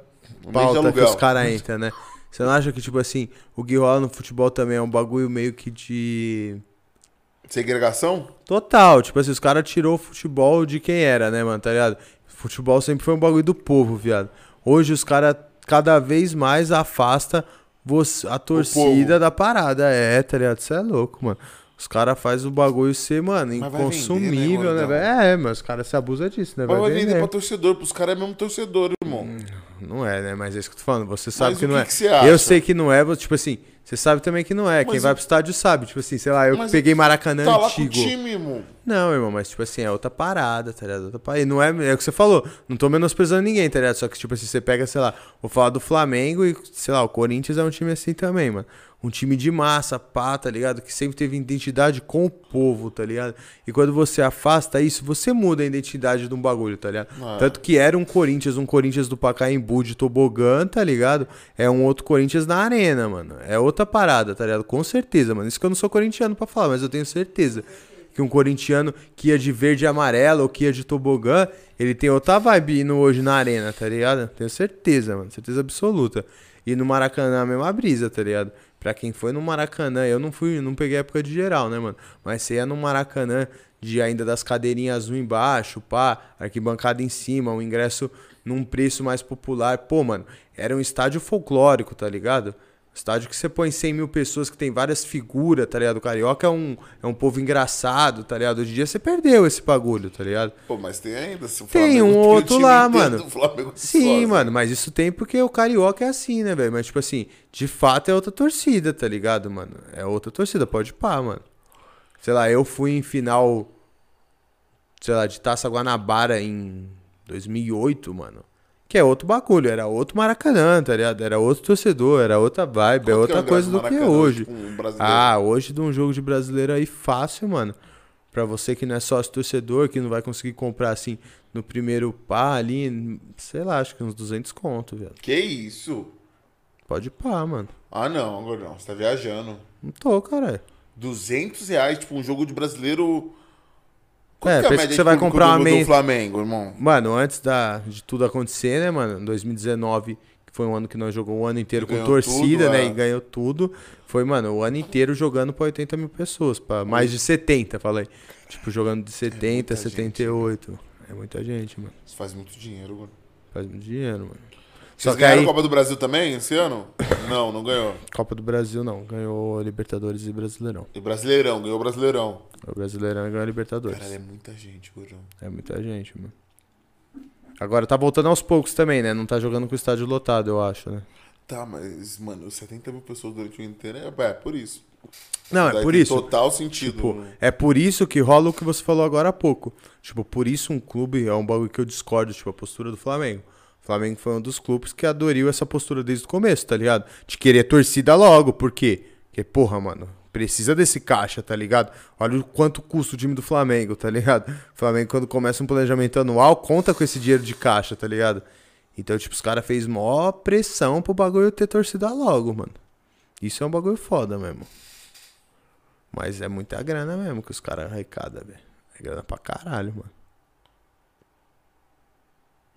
A: Um
B: pauta que os caras entram, né? Você não acha que, tipo assim, o que rola no futebol também é um bagulho meio que de...
A: Segregação?
B: Total, tipo assim, os caras tirou o futebol de quem era, né, mano, tá ligado? Futebol sempre foi um bagulho do povo, viado. Hoje os caras cada vez mais afasta você, a torcida da parada. É, tá ligado? Você é louco, mano. Os caras fazem o bagulho ser, mano,
A: Mas vai vender,
B: inconsumível,
A: né,
B: né, velho? É, mas os caras se abusam disso, né?
A: Mas
B: Vai
A: vender
B: vender.
A: pra torcedor, pros caras é mesmo torcedor, irmão.
B: Não é, né? Mas é isso que eu tô falando. Você sabe
A: Mas
B: que não
A: que
B: é.
A: que você acha?
B: Eu sei que não é, tipo assim, Você sabe também que não é. Quem
A: Mas
B: vai
A: eu-
B: pro estádio sabe. Tipo assim, sei lá, eu
A: Mas
B: peguei Maracanã
A: Tá lá com o
B: antigo.
A: time, irmão.
B: Não, irmão, mas tipo assim, é outra parada, tá ligado? Outra parada. E não é, é o que você falou, não tô menosprezando ninguém, tá ligado? Só que, tipo assim, você pega, sei lá, vou falar do Flamengo e, sei lá, o Corinthians é um time assim também, mano. Um time de massa, pá, tá ligado? Que sempre teve identidade com o povo, tá ligado? E quando você afasta isso, você muda a identidade de um bagulho, tá ligado?
A: Ah.
B: Tanto que era um Corinthians, um Corinthians do Pacaembu de tobogã, tá ligado? É um outro Corinthians na arena, mano. É outra parada, tá ligado? Com certeza, mano. Isso que eu não sou corintiano pra falar, mas eu tenho certeza que um corintiano que ia de verde e amarelo ou que ia de tobogã, ele tem outra vibe indo hoje na arena, tá ligado? Tenho certeza, mano. Certeza absoluta. E no Maracanã a mesma brisa, tá ligado? Pra quem foi no Maracanã, eu não fui, não peguei época de geral, né, mano? Mas você ia no Maracanã de ainda das cadeirinhas azul embaixo, pá, arquibancada em cima, um ingresso num preço mais popular. Pô, mano, era um estádio folclórico, tá ligado? Estádio que você põe 100 mil pessoas, que tem várias figuras, tá ligado? O Carioca é um, é um povo engraçado, tá ligado? Hoje em dia você perdeu esse bagulho, tá ligado?
A: Pô, mas tem ainda. Se o
B: Tem um outro lá, mano.
A: Flamengo
B: Sim,
A: sozinho.
B: mano, mas isso tem porque o Carioca é assim, né, velho? Mas, tipo assim, de fato é outra torcida, tá ligado, mano? É outra torcida, pode pá, mano. Sei lá, eu fui em final, sei lá, de Taça Guanabara em 2008, mano. Que é outro bagulho, era outro Maracanã, tá ligado? Era outro torcedor, era outra vibe, é
A: Quanto
B: outra
A: ingresso
B: coisa
A: do
B: do que é hoje.
A: tipo, um?
B: Ah, hoje de um jogo de brasileiro aí fácil, mano. Pra você que não é sócio torcedor, que não vai conseguir comprar assim no primeiro pá ali, sei lá, acho que uns 200 conto, velho.
A: Que isso?
B: Pode pá, mano.
A: Ah, não, gordão. Você tá viajando.
B: Não tô, caralho.
A: 200 reais, tipo, um jogo de brasileiro.
B: É,
A: que
B: pensa
A: média
B: que você vai comprar
A: do,
B: uma
A: do
B: meia-
A: Flamengo, irmão.
B: Mano, antes da, de tudo acontecer, né, mano? Em 2019, que foi um ano que nós jogamos o ano inteiro com torcida,
A: tudo,
B: né?
A: é.
B: E ganhou tudo. Foi, mano, o ano inteiro jogando pra 80 mil pessoas. Pra mais de 70, falei. Tipo, jogando de 70,
A: muita gente,
B: 78. É muita gente, mano.
A: Isso faz muito dinheiro, mano.
B: Faz muito dinheiro, mano.
A: Vocês
B: Só
A: ganharam
B: aí,
A: a Copa do Brasil também esse ano? Não, não ganhou.
B: Copa do Brasil não. Ganhou Libertadores e Brasileirão.
A: E Brasileirão, ganhou Brasileirão.
B: O Brasileirão ganhou a Libertadores.
A: Caralho, é muita gente, gordão.
B: É muita gente, mano. Agora tá voltando aos poucos também, né? Não tá jogando com o estádio lotado, eu acho, né?
A: Tá, mas, mano, 70 mil pessoas durante o inteiro é, é por isso.
B: Não, é
A: Daí
B: por
A: tem
B: isso.
A: Total sentido.
B: Tipo,
A: né?
B: é por isso que rola o que você falou agora há pouco. Tipo, por isso um clube é um bagulho que eu discordo, tipo, a postura do Flamengo. O Flamengo foi um dos clubes que adoriu essa postura desde o começo, tá ligado? De querer torcida logo, por quê? Porque, porra, mano, precisa desse caixa, tá ligado? Olha o quanto custa o time do Flamengo, tá ligado? O Flamengo, quando começa um planejamento anual, conta com esse dinheiro de caixa, tá ligado? Então, tipo, os caras fez mó pressão pro bagulho ter torcida logo, mano. Isso é um bagulho foda mesmo. Mas é muita grana mesmo que os caras arrecadam, velho. É grana pra caralho, mano.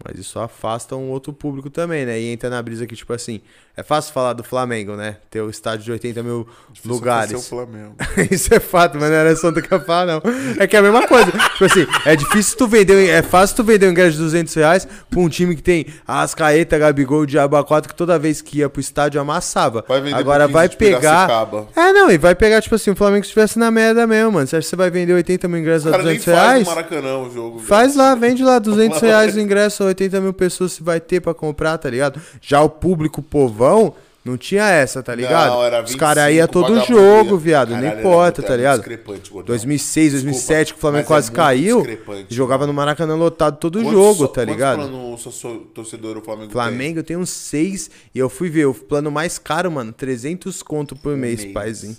B: Mas isso afasta um outro público também, né? E entra na brisa que, tipo assim, é fácil falar do Flamengo, né? Ter o estádio de 80 mil
A: Difícil
B: lugares.
A: acontecer o Flamengo.
B: Isso é fato, mas não era só eu falar, não. É que é a mesma coisa. tipo assim, é difícil tu vender, é fácil tu vender um ingresso de 200 reais pra um time que tem Ascaeta, Gabigol, Diabo 4 que toda vez que ia pro estádio amassava.
A: Vai vender
B: Agora vai
A: 15 de
B: pegar. É, não, e vai pegar, tipo assim, o Flamengo estivesse na merda mesmo, mano. Você acha que você vai vender 80 mil ingressos a
A: cara nem
B: 200
A: faz
B: reais?
A: no Maracanã o jogo. velho.
B: Faz lá, vende lá 200
A: Lá
B: reais o ingresso, 80 mil pessoas se vai ter pra comprar, tá ligado? Já o público povão não tinha essa, tá ligado?
A: Não, era
B: Os caras iam
A: 25,
B: todo jogo,
A: ia.
B: viado,
A: Caralho,
B: não importa, tá
A: é
B: ligado?
A: muito discrepante, gordão.
B: 2006, 2007, que o Flamengo quase
A: é
B: caiu, jogava no Maracanã lotado todo
A: Quantos
B: jogo, tá ligado?
A: plano só- torcedor o Flamengo
B: Flamengo tem uns seis e eu fui ver o plano mais caro, mano, 300 conto por?
A: Um
B: mês, paizinho.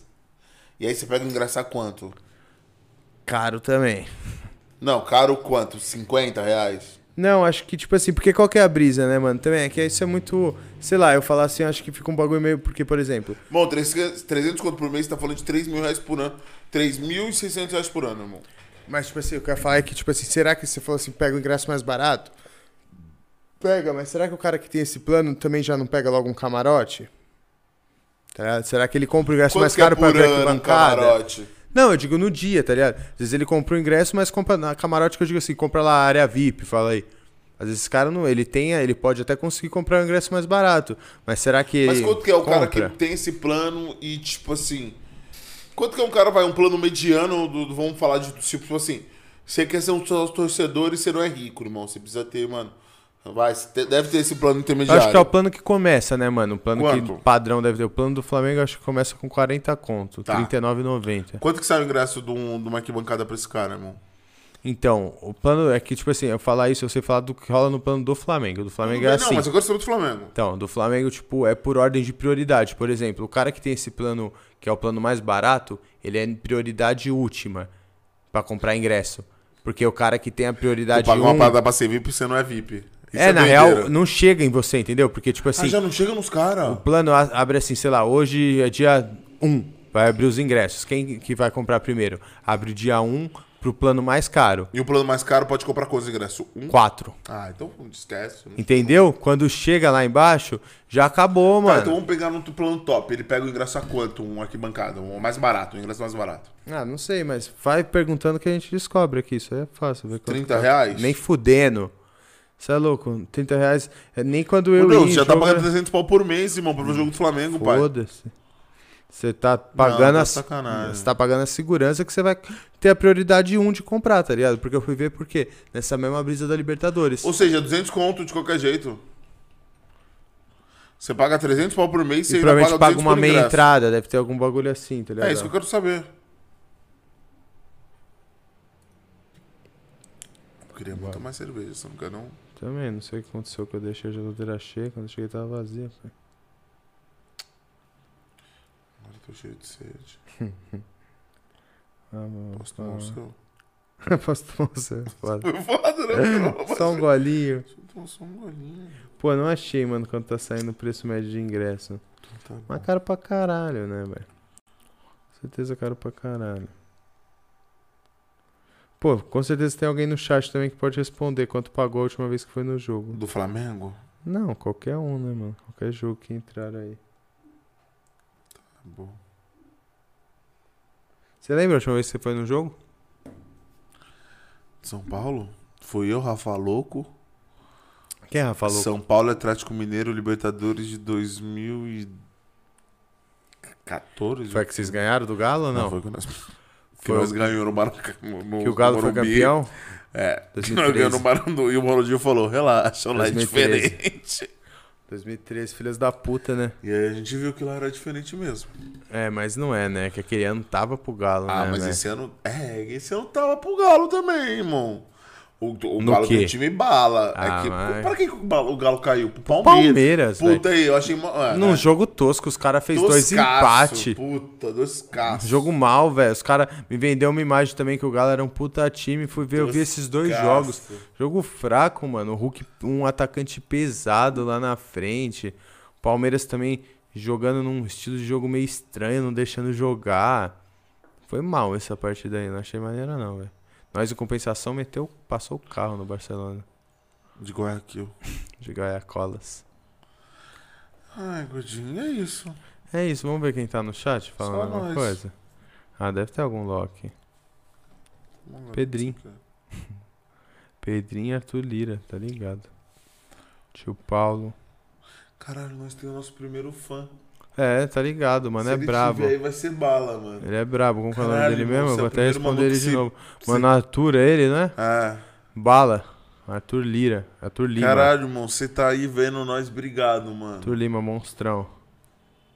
A: E aí você pega a quanto?
B: Caro também.
A: Não, caro quanto? 50 reais?
B: Não, acho que, tipo assim, porque qual que é a brisa, né, mano? Também é que isso é muito. Sei lá, eu falar assim, acho que fica um bagulho meio. Porque, por exemplo,
A: Bom, 300 300 conto por mês, você tá falando de 3 mil reais por ano. 3.600 reais por ano, irmão.
B: Mas, tipo assim, o que eu ia falar é que, tipo assim, será que você falou assim, pega o ingresso mais barato? Pega, mas será que o cara que tem esse plano também já não pega logo um camarote? Tá? Será que ele compra o ingresso
A: Quanto
B: mais
A: é
B: caro pra
A: por
B: ver
A: ano um camarote?
B: Não, eu digo no dia, tá ligado? Às vezes ele compra o ingresso, mas compra na camarote que eu digo assim, compra lá a área VIP, fala aí. Às vezes esse cara não, ele tem, ele pode até conseguir comprar um ingresso mais barato, mas será que
A: Mas quanto que é o cara que
B: compra?
A: tem esse plano e, tipo assim... Quanto que é um cara, vai, um plano mediano, do, vamos falar de, tipo assim... Você quer ser um torcedor e você não é rico, irmão. Você precisa ter, mano... Vai, deve ter esse plano intermediário.
B: acho que é o plano que começa, né, mano? O plano
A: Quanto?
B: que padrão deve ter. O plano do Flamengo acho que começa com 40 conto,
A: Tá.
B: R$39,90.
A: Quanto que sai o ingresso de, um, de uma arquibancada pra esse cara, irmão?
B: Então, o plano é que, tipo assim, eu falar isso, eu sei falar do que rola no plano do Flamengo. Do Flamengo é
A: não,
B: assim.
A: mas eu quero saber do Flamengo.
B: Então, do Flamengo, tipo, é por ordem de prioridade. Por exemplo, o cara que tem esse plano, que é o plano mais barato, ele é prioridade última pra comprar ingresso. Porque o cara que tem a
A: Tu
B: prioridade
A: paga uma
B: 1...
A: parada pra ser VIP você não é VIP. Isso
B: É, na
A: doideira.
B: real, não chega em você, entendeu? Porque, tipo assim,
A: Ah, já não chega nos caras.
B: o plano abre assim, sei lá, hoje é dia 1, vai abrir os ingressos. Quem que vai comprar primeiro? Abre o dia 1 pro plano mais caro,
A: E o plano mais caro pode comprar quantos ingressos? Um?
B: 4.
A: Ah, então esquece.
B: Entendeu? Quando chega lá embaixo, já acabou,
A: Tá,
B: mano.
A: então vamos pegar no plano top. Ele pega o ingresso a quanto? Um arquibancada, um mais barato, um ingresso mais barato.
B: Ah, não sei, mas vai perguntando que a gente descobre aqui. Isso aí é fácil. Ver quanto
A: 30
B: tá.
A: reais?
B: Nem fudendo. Você é louco? 30 reais. É nem quando eu
A: Meu Deus,
B: ia. em
A: já tá pagando
B: era-
A: 300 pau por mês, irmão, pra ver o jogo do Flamengo, pai.
B: Foda-se. Você tá pagando
A: tá
B: a. Você tá pagando a segurança que você vai ter a prioridade 1 de comprar, tá ligado? Porque eu fui ver por quê? Nessa mesma brisa da Libertadores.
A: Ou seja, 200 conto de qualquer jeito. Você paga 300 pau por mês,
B: e
A: você
B: provavelmente
A: paga
B: paga
A: 200
B: uma meia
A: ingresso.
B: entrada, deve ter algum bagulho assim, tá ligado?
A: É isso que eu quero saber. Eu queria muito mais cerveja, você não quer não?
B: Também, não sei o que aconteceu que eu deixei a geladeira cheia, quando eu cheguei tava vazia. pai.
A: Agora tô cheio de sede.
B: Ah, mano.
A: Posso tomar o seu?
B: Posso tomar o seu? Foda.
A: Foi foda, né?
B: Só um golinho.
A: Só um golinho.
B: Pô, não achei, mano, quando tá saindo o preço médio de ingresso.
A: Tá bom.
B: Mas caro pra caralho, né, velho? Com certeza caro pra caralho. Pô, com certeza tem alguém no chat também que pode responder quanto pagou a última vez que foi no jogo.
A: Do Flamengo?
B: Não, qualquer um, né, mano? Qualquer jogo que entrar aí.
A: Tá bom.
B: Você lembra a última vez que você foi no jogo?
A: São Paulo? Fui eu, Rafa Louco.
B: Quem é Rafa Louco?
A: São Paulo, Atlético Mineiro, Libertadores de 2014.
B: Foi que vocês ganharam do Galo ou não?
A: foi quando nós, que
B: Foi
A: nós
B: o-
A: ganhamos no Maracanã.
B: que o Galo foi campeão?
A: É, que nós
B: 2013.
A: ganhamos no Marandô. E o Ronaldinho falou, relaxa, lá é
B: 2013.
A: diferente.
B: 2013, filhas da puta, né?
A: E aí a gente viu que lá era diferente mesmo.
B: É, mas não é, né? Que aquele ano tava pro Galo,
A: Ah,
B: né?
A: mas
B: velho?
A: esse ano. É, esse ano tava pro Galo também, irmão. O, o
B: No
A: Galo
B: quê?
A: tem um time bala.
B: Ah,
A: é que,
B: mas-
A: Pra que o Galo, caiu? Pro Palmeiras.
B: Palmeiras, velho.
A: Puta aí, eu achei. ah,
B: Num
A: é.
B: jogo tosco, os caras fez dois empates.
A: Puta, dois caços.
B: Jogo mal, velho. Os caras me vendeu uma imagem também que o Galo era um puta time. Fui ver, eu vi esses dois jogos. Jogo fraco, mano. O Hulk, um atacante pesado lá na frente. Palmeiras também jogando num estilo de jogo meio estranho, não deixando jogar. Foi mal essa partida aí, não achei maneira não, velho. Nós, em compensação, meteu, passou o carro no Barcelona.
A: De Guayaquil.
B: De Gaiacolas.
A: Ai, gordinho, é isso.
B: É isso, vamos ver quem tá no chat falando
A: Só
B: alguma
A: nós.
B: coisa. Ah, deve ter algum Loki. Pedrinho. Pedrinho e Arthur Lira, tá ligado? Tio Paulo.
A: Caralho, nós temos o nosso primeiro fã.
B: É, tá ligado, mano.
A: Se
B: é
A: ele
B: brabo.
A: tiver aí, vai ser bala, mano.
B: Ele é brabo. Como que é o nome
A: Caralho,
B: dele mesmo?
A: É
B: vou
A: o
B: até responder ele de
A: se-
B: novo. Mano, Arthur é ele, né?
A: É.
B: Bala. Arthur Lira. Arthur Lima.
A: Caralho, irmão, você tá aí vendo nós. Obrigado, mano.
B: Arthur Lima, monstrão.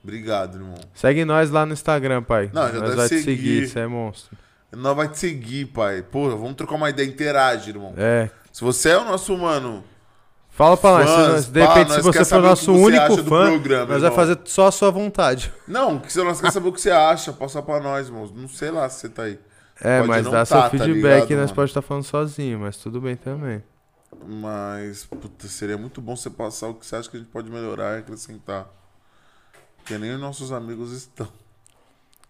A: Obrigado, irmão.
B: Segue nós lá no Instagram, pai.
A: Não, já
B: nós
A: deve
B: vai te
A: seguir.
B: seguir, você é monstro.
A: Nós vai te seguir, pai. Porra, vamos trocar uma ideia. Interage, irmão.
B: É.
A: Se você é o nosso, mano.
B: Fala pra nós. se
A: Fãs,
B: nós- de repente, se você for nosso
A: que
B: único fã,
A: programa,
B: nós vai
A: irmão.
B: fazer só a sua vontade.
A: Não, que se nós quer saber o que você acha, passa pra nós, irmão. Não sei lá se você tá aí.
B: É,
A: Pode
B: mas dá
A: tá,
B: seu
A: tá
B: feedback
A: ligado,
B: e nós pode estar falando sozinho, mas tudo bem também.
A: Mas, puta, seria muito bom você passar o que você acha que a gente pode melhorar e acrescentar. Porque nem os nossos amigos estão.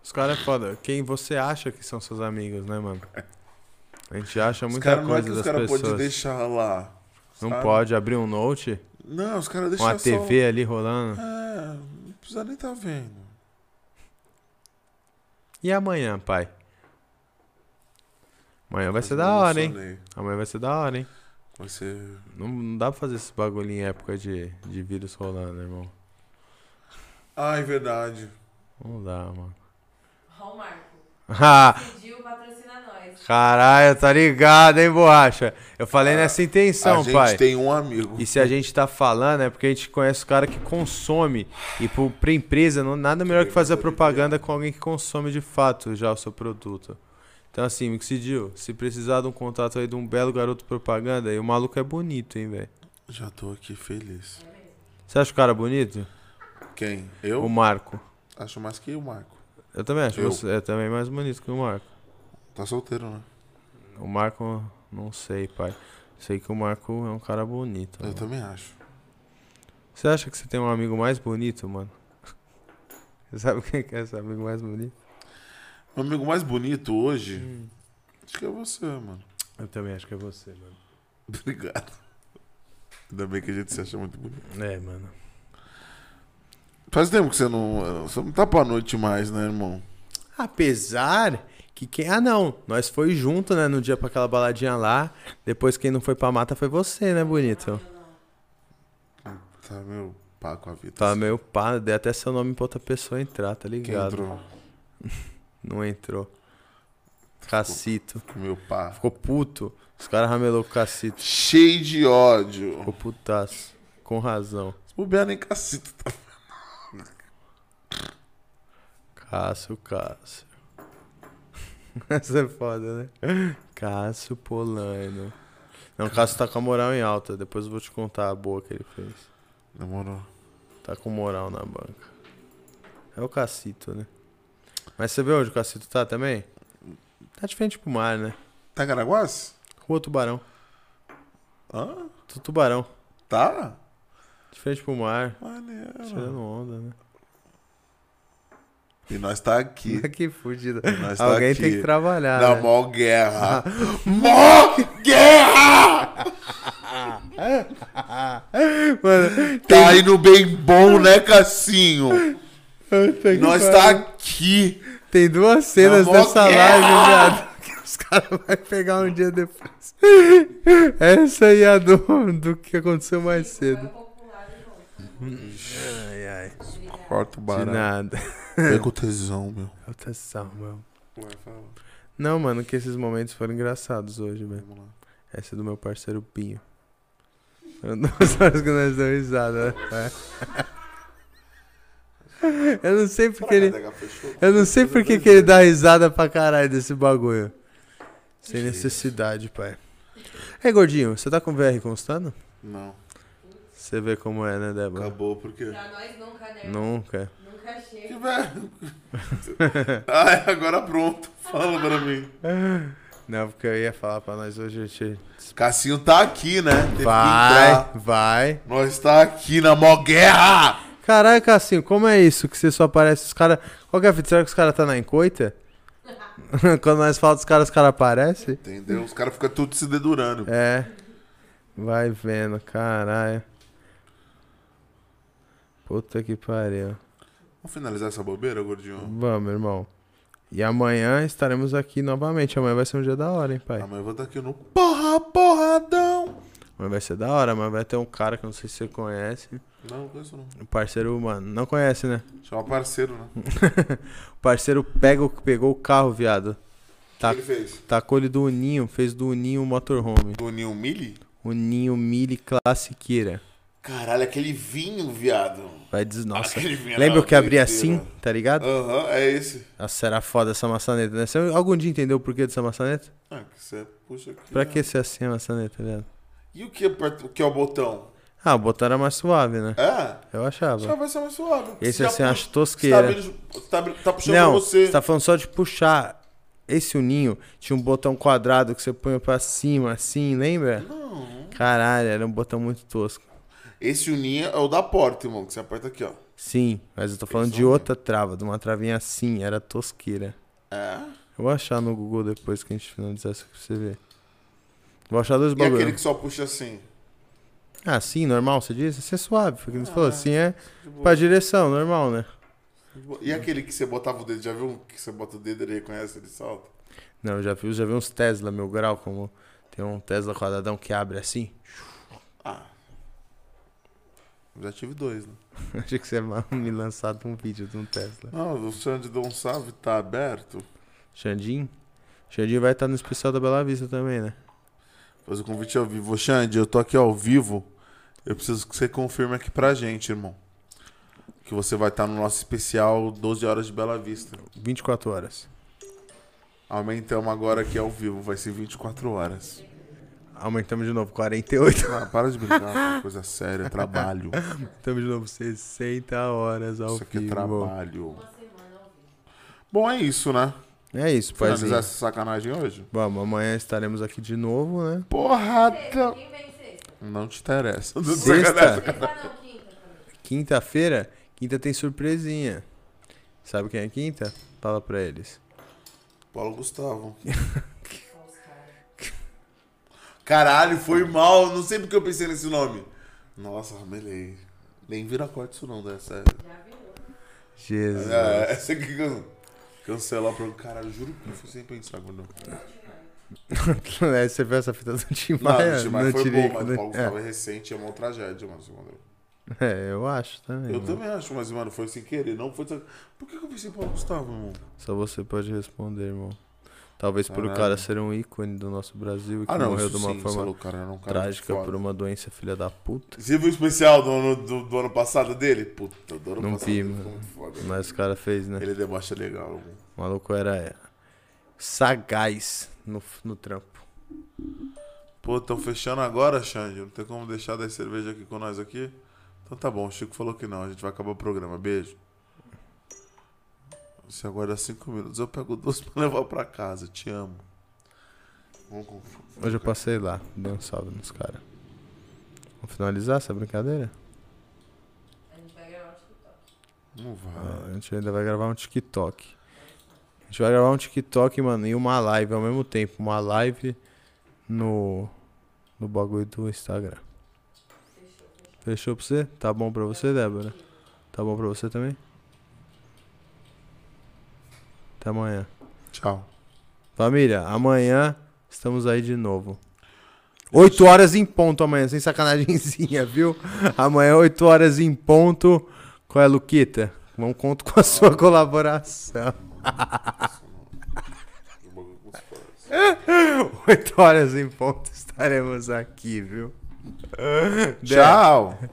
B: Os caras é foda. Quem você acha que são seus amigos, né, mano? A gente acha
A: Os
B: muita
A: caras não é
B: coisa
A: que os
B: das
A: caras podem
B: pessoas.
A: deixar lá.
B: Não
A: sabe?
B: pode abrir um note
A: Não, os caras
B: com
A: deixam
B: a
A: só...
B: TV ali rolando.
A: É, não precisa nem tá vendo.
B: E amanhã, pai? Amanhã vai ser da hora, hein? Amanhã vai ser da hora, hein?
A: Vai ser...
B: Não, não dá pra fazer esse bagulho em época de, de vírus rolando, irmão.
A: Ah, é verdade.
B: Não dá, mano.
C: Marco.
B: Ah. Caralho, tá ligado, hein, borracha? Eu falei nessa
A: a
B: intenção,
A: gente
B: pai.
A: tem um amigo.
B: E se a gente tá falando é porque a gente conhece o cara que consome. E pro, pra empresa, não, nada melhor que fazer a propaganda com alguém que consome de fato já o seu produto. Então assim, Mixidil, se precisar de um contato aí de um belo garoto propaganda, aí o maluco é bonito, hein, velho.
A: Já tô aqui feliz.
B: Você acha o cara bonito?
A: Quem? Eu?
B: O Marco.
A: Acho mais que o Marco.
B: Eu também acho.
A: Eu?
B: Você é também mais bonito que o Marco.
A: Tá solteiro, né?
B: O Marco, não sei, pai. Sei que o Marco é um cara bonito.
A: Eu
B: mano.
A: também acho.
B: Você acha que você tem um amigo mais bonito, mano? Você sabe quem que é esse amigo mais bonito?
A: Meu amigo mais bonito hoje,
B: Hum.
A: acho que é você, mano.
B: Eu também acho que é você, mano.
A: Obrigado. Ainda bem que a gente se acha muito bonito.
B: É, mano.
A: Faz tempo que você não. Você não tá pra noite mais, né, irmão?
B: Apesar que quem. Ah, não. Nós foi junto, né? No dia pra aquela baladinha lá. Depois quem não foi pra mata foi você, né, bonito?
A: Tá meu pá com a vida.
B: Tá meio pá, dei até seu nome pra outra pessoa entrar, tá
A: Quem
B: ligado?
A: entrou?
B: Não entrou. Cacito.
A: Meu pá.
B: Ficou puto. Os caras ramelou com o cacito.
A: Cheio de ódio.
B: Ficou putaço. Com razão.
A: Se bobear nem cacito. Tá...
B: Cássio, Cássio. Essa é foda, né? Cássio Polano. Não, Cássio tá com a moral em alta. Depois eu vou te contar a boa que ele fez.
A: Demorou.
B: Tá com moral na banca. É o Cacito, né? Mas você vê onde o Cacito tá também? Tá de frente pro mar, né?
A: Tá em Caraguás?
B: Rua Tubarão.
A: Hã?
B: Tu- Tubarão.
A: Tá?
B: De frente pro mar.
A: Maneiro.
B: Tirando onda, né?
A: E nós tá aqui.
B: que fudido.
A: Nós tá
B: Alguém
A: aqui.
B: tem que trabalhar.
A: Na
B: né?
A: mó guerra. mó guerra!
B: Mano,
A: Tá indo bem bom, né, Cassinho? Nós
B: pariu.
A: tá aqui.
B: Tem duas cenas
A: Na
B: dessa
A: guerra.
B: live, viado. Que os caras vão pegar um dia depois. Essa aí é a do, do que aconteceu mais cedo.
C: de.
B: Ai, ai.
A: Corta o
B: De
A: barato.
B: nada.
A: Pega o tesão, meu.
B: Atenção, meu.
A: Vai, fala.
B: Não, mano, que esses momentos foram engraçados hoje, velho.
A: Vamos lá.
B: Essa é do meu parceiro Pinho. Foram duas horas que nós damos risada, né? É. Eu não sei porque ele. Eu não sei por que que ele dá risada pra caralho desse bagulho. Sem necessidade, pai. Ei, gordinho, você tá com VR constando?
A: Não.
B: Você vê como é, né, Débora?
A: Acabou, por quê?
C: Pra nós nunca, né?
B: Nunca.
C: Nunca
A: Que velho. Ai, agora pronto. Fala pra mim.
B: Não, porque eu ia falar pra nós hoje. gente-
A: Cassinho tá aqui, né? Teve
B: Vai, vai.
A: Nós tá aqui na mó guerra.
B: Caralho, Cassinho, como é isso que você só aparece os caras. Qual que é a fita? Será que os caras tá na encoita? Quando nós falamos dos caras, os caras aparecem?
A: Entendeu? Os caras ficam tudo se dedurando.
B: É. Vai vendo, caralho. Puta que pariu.
A: Vamos finalizar essa bobeira, gordinho?
B: Vamos, irmão. E amanhã estaremos aqui novamente. Amanhã vai ser um dia da hora, hein, pai?
A: Amanhã eu vou estar aqui no Porra Porradão.
B: Amanhã vai ser da hora, mas vai ter um cara que eu não sei se você conhece.
A: Não, não conheço não.
B: O parceiro, mano, não conhece, né?
A: Chama parceiro, né?
B: O parceiro pega, pegou o carro, viado.
A: O
B: Tá,
A: que ele fez?
B: tacou ele do Uninho, fez do Uninho motorhome.
A: Do Ninho Mili?
B: Uninho Mille Classiqueira.
A: Caralho, aquele vinho, viado.
B: Vai des... Nossa.
A: Vinho
B: Lembra o que abria assim, tá ligado?
A: Aham, é esse.
B: Nossa, era foda essa maçaneta, né? Você algum dia entendeu o porquê dessa maçaneta?
A: Ah, que você puxa aqui.
B: Pra
A: né?
B: que ser assim a maçaneta, viado?
A: E o que, aperta- o que é o botão?
B: Ah, o botão era mais suave, né?
A: É?
B: Eu
A: Já
B: achava.
A: vai ser mais suave.
B: Esse
A: já
B: assim, eu
A: puxa-
B: acho
A: tá,
B: tosqueira.
A: você tá, abri- tá puxando
B: Não,
A: pra você.
B: você tá falando só de puxar. Esse uninho tinha um botão quadrado que você punha pra cima, assim, lembra?
A: Não.
B: Caralho, era um botão muito tosco.
A: Esse uninho é o da porta, irmão, que você aperta aqui, ó.
B: Sim, mas eu tô falando de
A: né?
B: outra trava, de uma travinha assim, era tosqueira.
A: É?
B: Eu vou achar no Google depois que a gente finalizar isso pra você ver. Vou achar dois
A: E aquele que só puxa assim?
B: Ah, sim, normal, você disse? Assim é suave, foi o que você
A: Ah,
B: falou. Assim é pra direção, normal, né?
A: E aquele que você botava o dedo, já viu um que você bota o dedo e ele reconhece, ele salta?
B: Não, eu já vi, já vi uns Tesla, meu grau, como tem um Tesla quadradão que abre assim.
A: Já tive dois, né?
B: Achei que você ia me lançar um vídeo de um Tesla.
A: Ah, o Xande salve, tá aberto?
B: Xandim? Xandinho vai estar no especial da Bela Vista também, né?
A: Faz o convite ao vivo. Ô, Xande, eu tô aqui ao vivo. Eu preciso que você confirme aqui pra gente, irmão. Que você vai estar no nosso especial 12 horas de Bela Vista.
B: 24 horas.
A: Aumentamos agora aqui ao vivo, vai ser 24 horas.
B: Aumentamos de novo, 48.
A: Ah, para de brincar, com coisa séria, é trabalho.
B: Aumentamos de novo, 60 horas ao
A: Isso aqui é trabalho. Bom, é isso, né?
B: É isso,
A: Finalizar
B: paizinho.
A: essa sacanagem hoje?
B: Vamos, amanhã estaremos aqui de novo, né?
A: Porrada!
C: Quem vem sexta?
A: Não te interessa.
B: Sexta? Quinta-feira, quinta tem surpresinha. Sabe quem é quinta? Fala pra eles.
A: Paulo Gustavo. Caralho, foi mal. Não sei porque eu pensei nesse nome. Nossa, ramelei. Nem vira corte isso não, né? Sério.
C: Já virou.
B: Jesus.
A: É, essa aqui can... cancelar pro caralho. Juro que eu fui sem pensar quando.
B: É, você viu essa fita do Tim
A: Não,
B: Maia?
A: o Tim Maia foi
B: Tirico,
A: bom, mas
B: né?
A: o Paulo Gustavo é recente, é uma tragédia, mano. segundo eu.
B: É, eu acho também.
A: Eu
B: mano.
A: também acho, mas, mano, foi sem querer. Não foi. Por que que eu pensei em Paulo Gustavo, irmão?
B: Só você pode responder, irmão. Talvez por o cara ser um ícone do nosso Brasil e que
A: Ah, não,
B: morreu de uma
A: sim,
B: forma
A: o cara um
B: trágica por uma doença filha da puta.
A: Você viu o especial do ano, do, do ano passado dele? Puta, do ano
B: Não
A: passado
B: vi, mano. Mas o cara fez, né?
A: Ele debocha legal. mano.
B: O maluco era sagaz no, no trampo.
A: Pô, tão fechando agora, Xande. Não tem como deixar das cerveja aqui com nós aqui? Então tá bom, o Chico falou que não. A gente vai acabar o programa. Beijo. Você aguarda cinco minutos. Eu pego duas pra levar pra casa. Te amo. Vamos.
B: Hoje eu passei lá, dei um salve nos caras. Vamos finalizar essa brincadeira?
C: A gente vai gravar o TikTok.
A: Não vai.
B: Ah, a gente ainda vai gravar um TikTok. A gente vai gravar um TikTok, mano, e uma live ao mesmo tempo. Uma live no, no bagulho do Instagram.
C: Fechou, fechou.
B: Fechou pra você? Tá bom pra você, Débora? Tá bom pra você também? Até amanhã.
A: Tchau.
B: Família, amanhã estamos aí de novo. 8 horas em ponto amanhã, sem sacanagemzinha, viu? Amanhã, 8 horas em ponto. Qual é, Luquita? Vamos conto com a sua colaboração. 8 horas em ponto estaremos aqui, viu?
A: Tchau.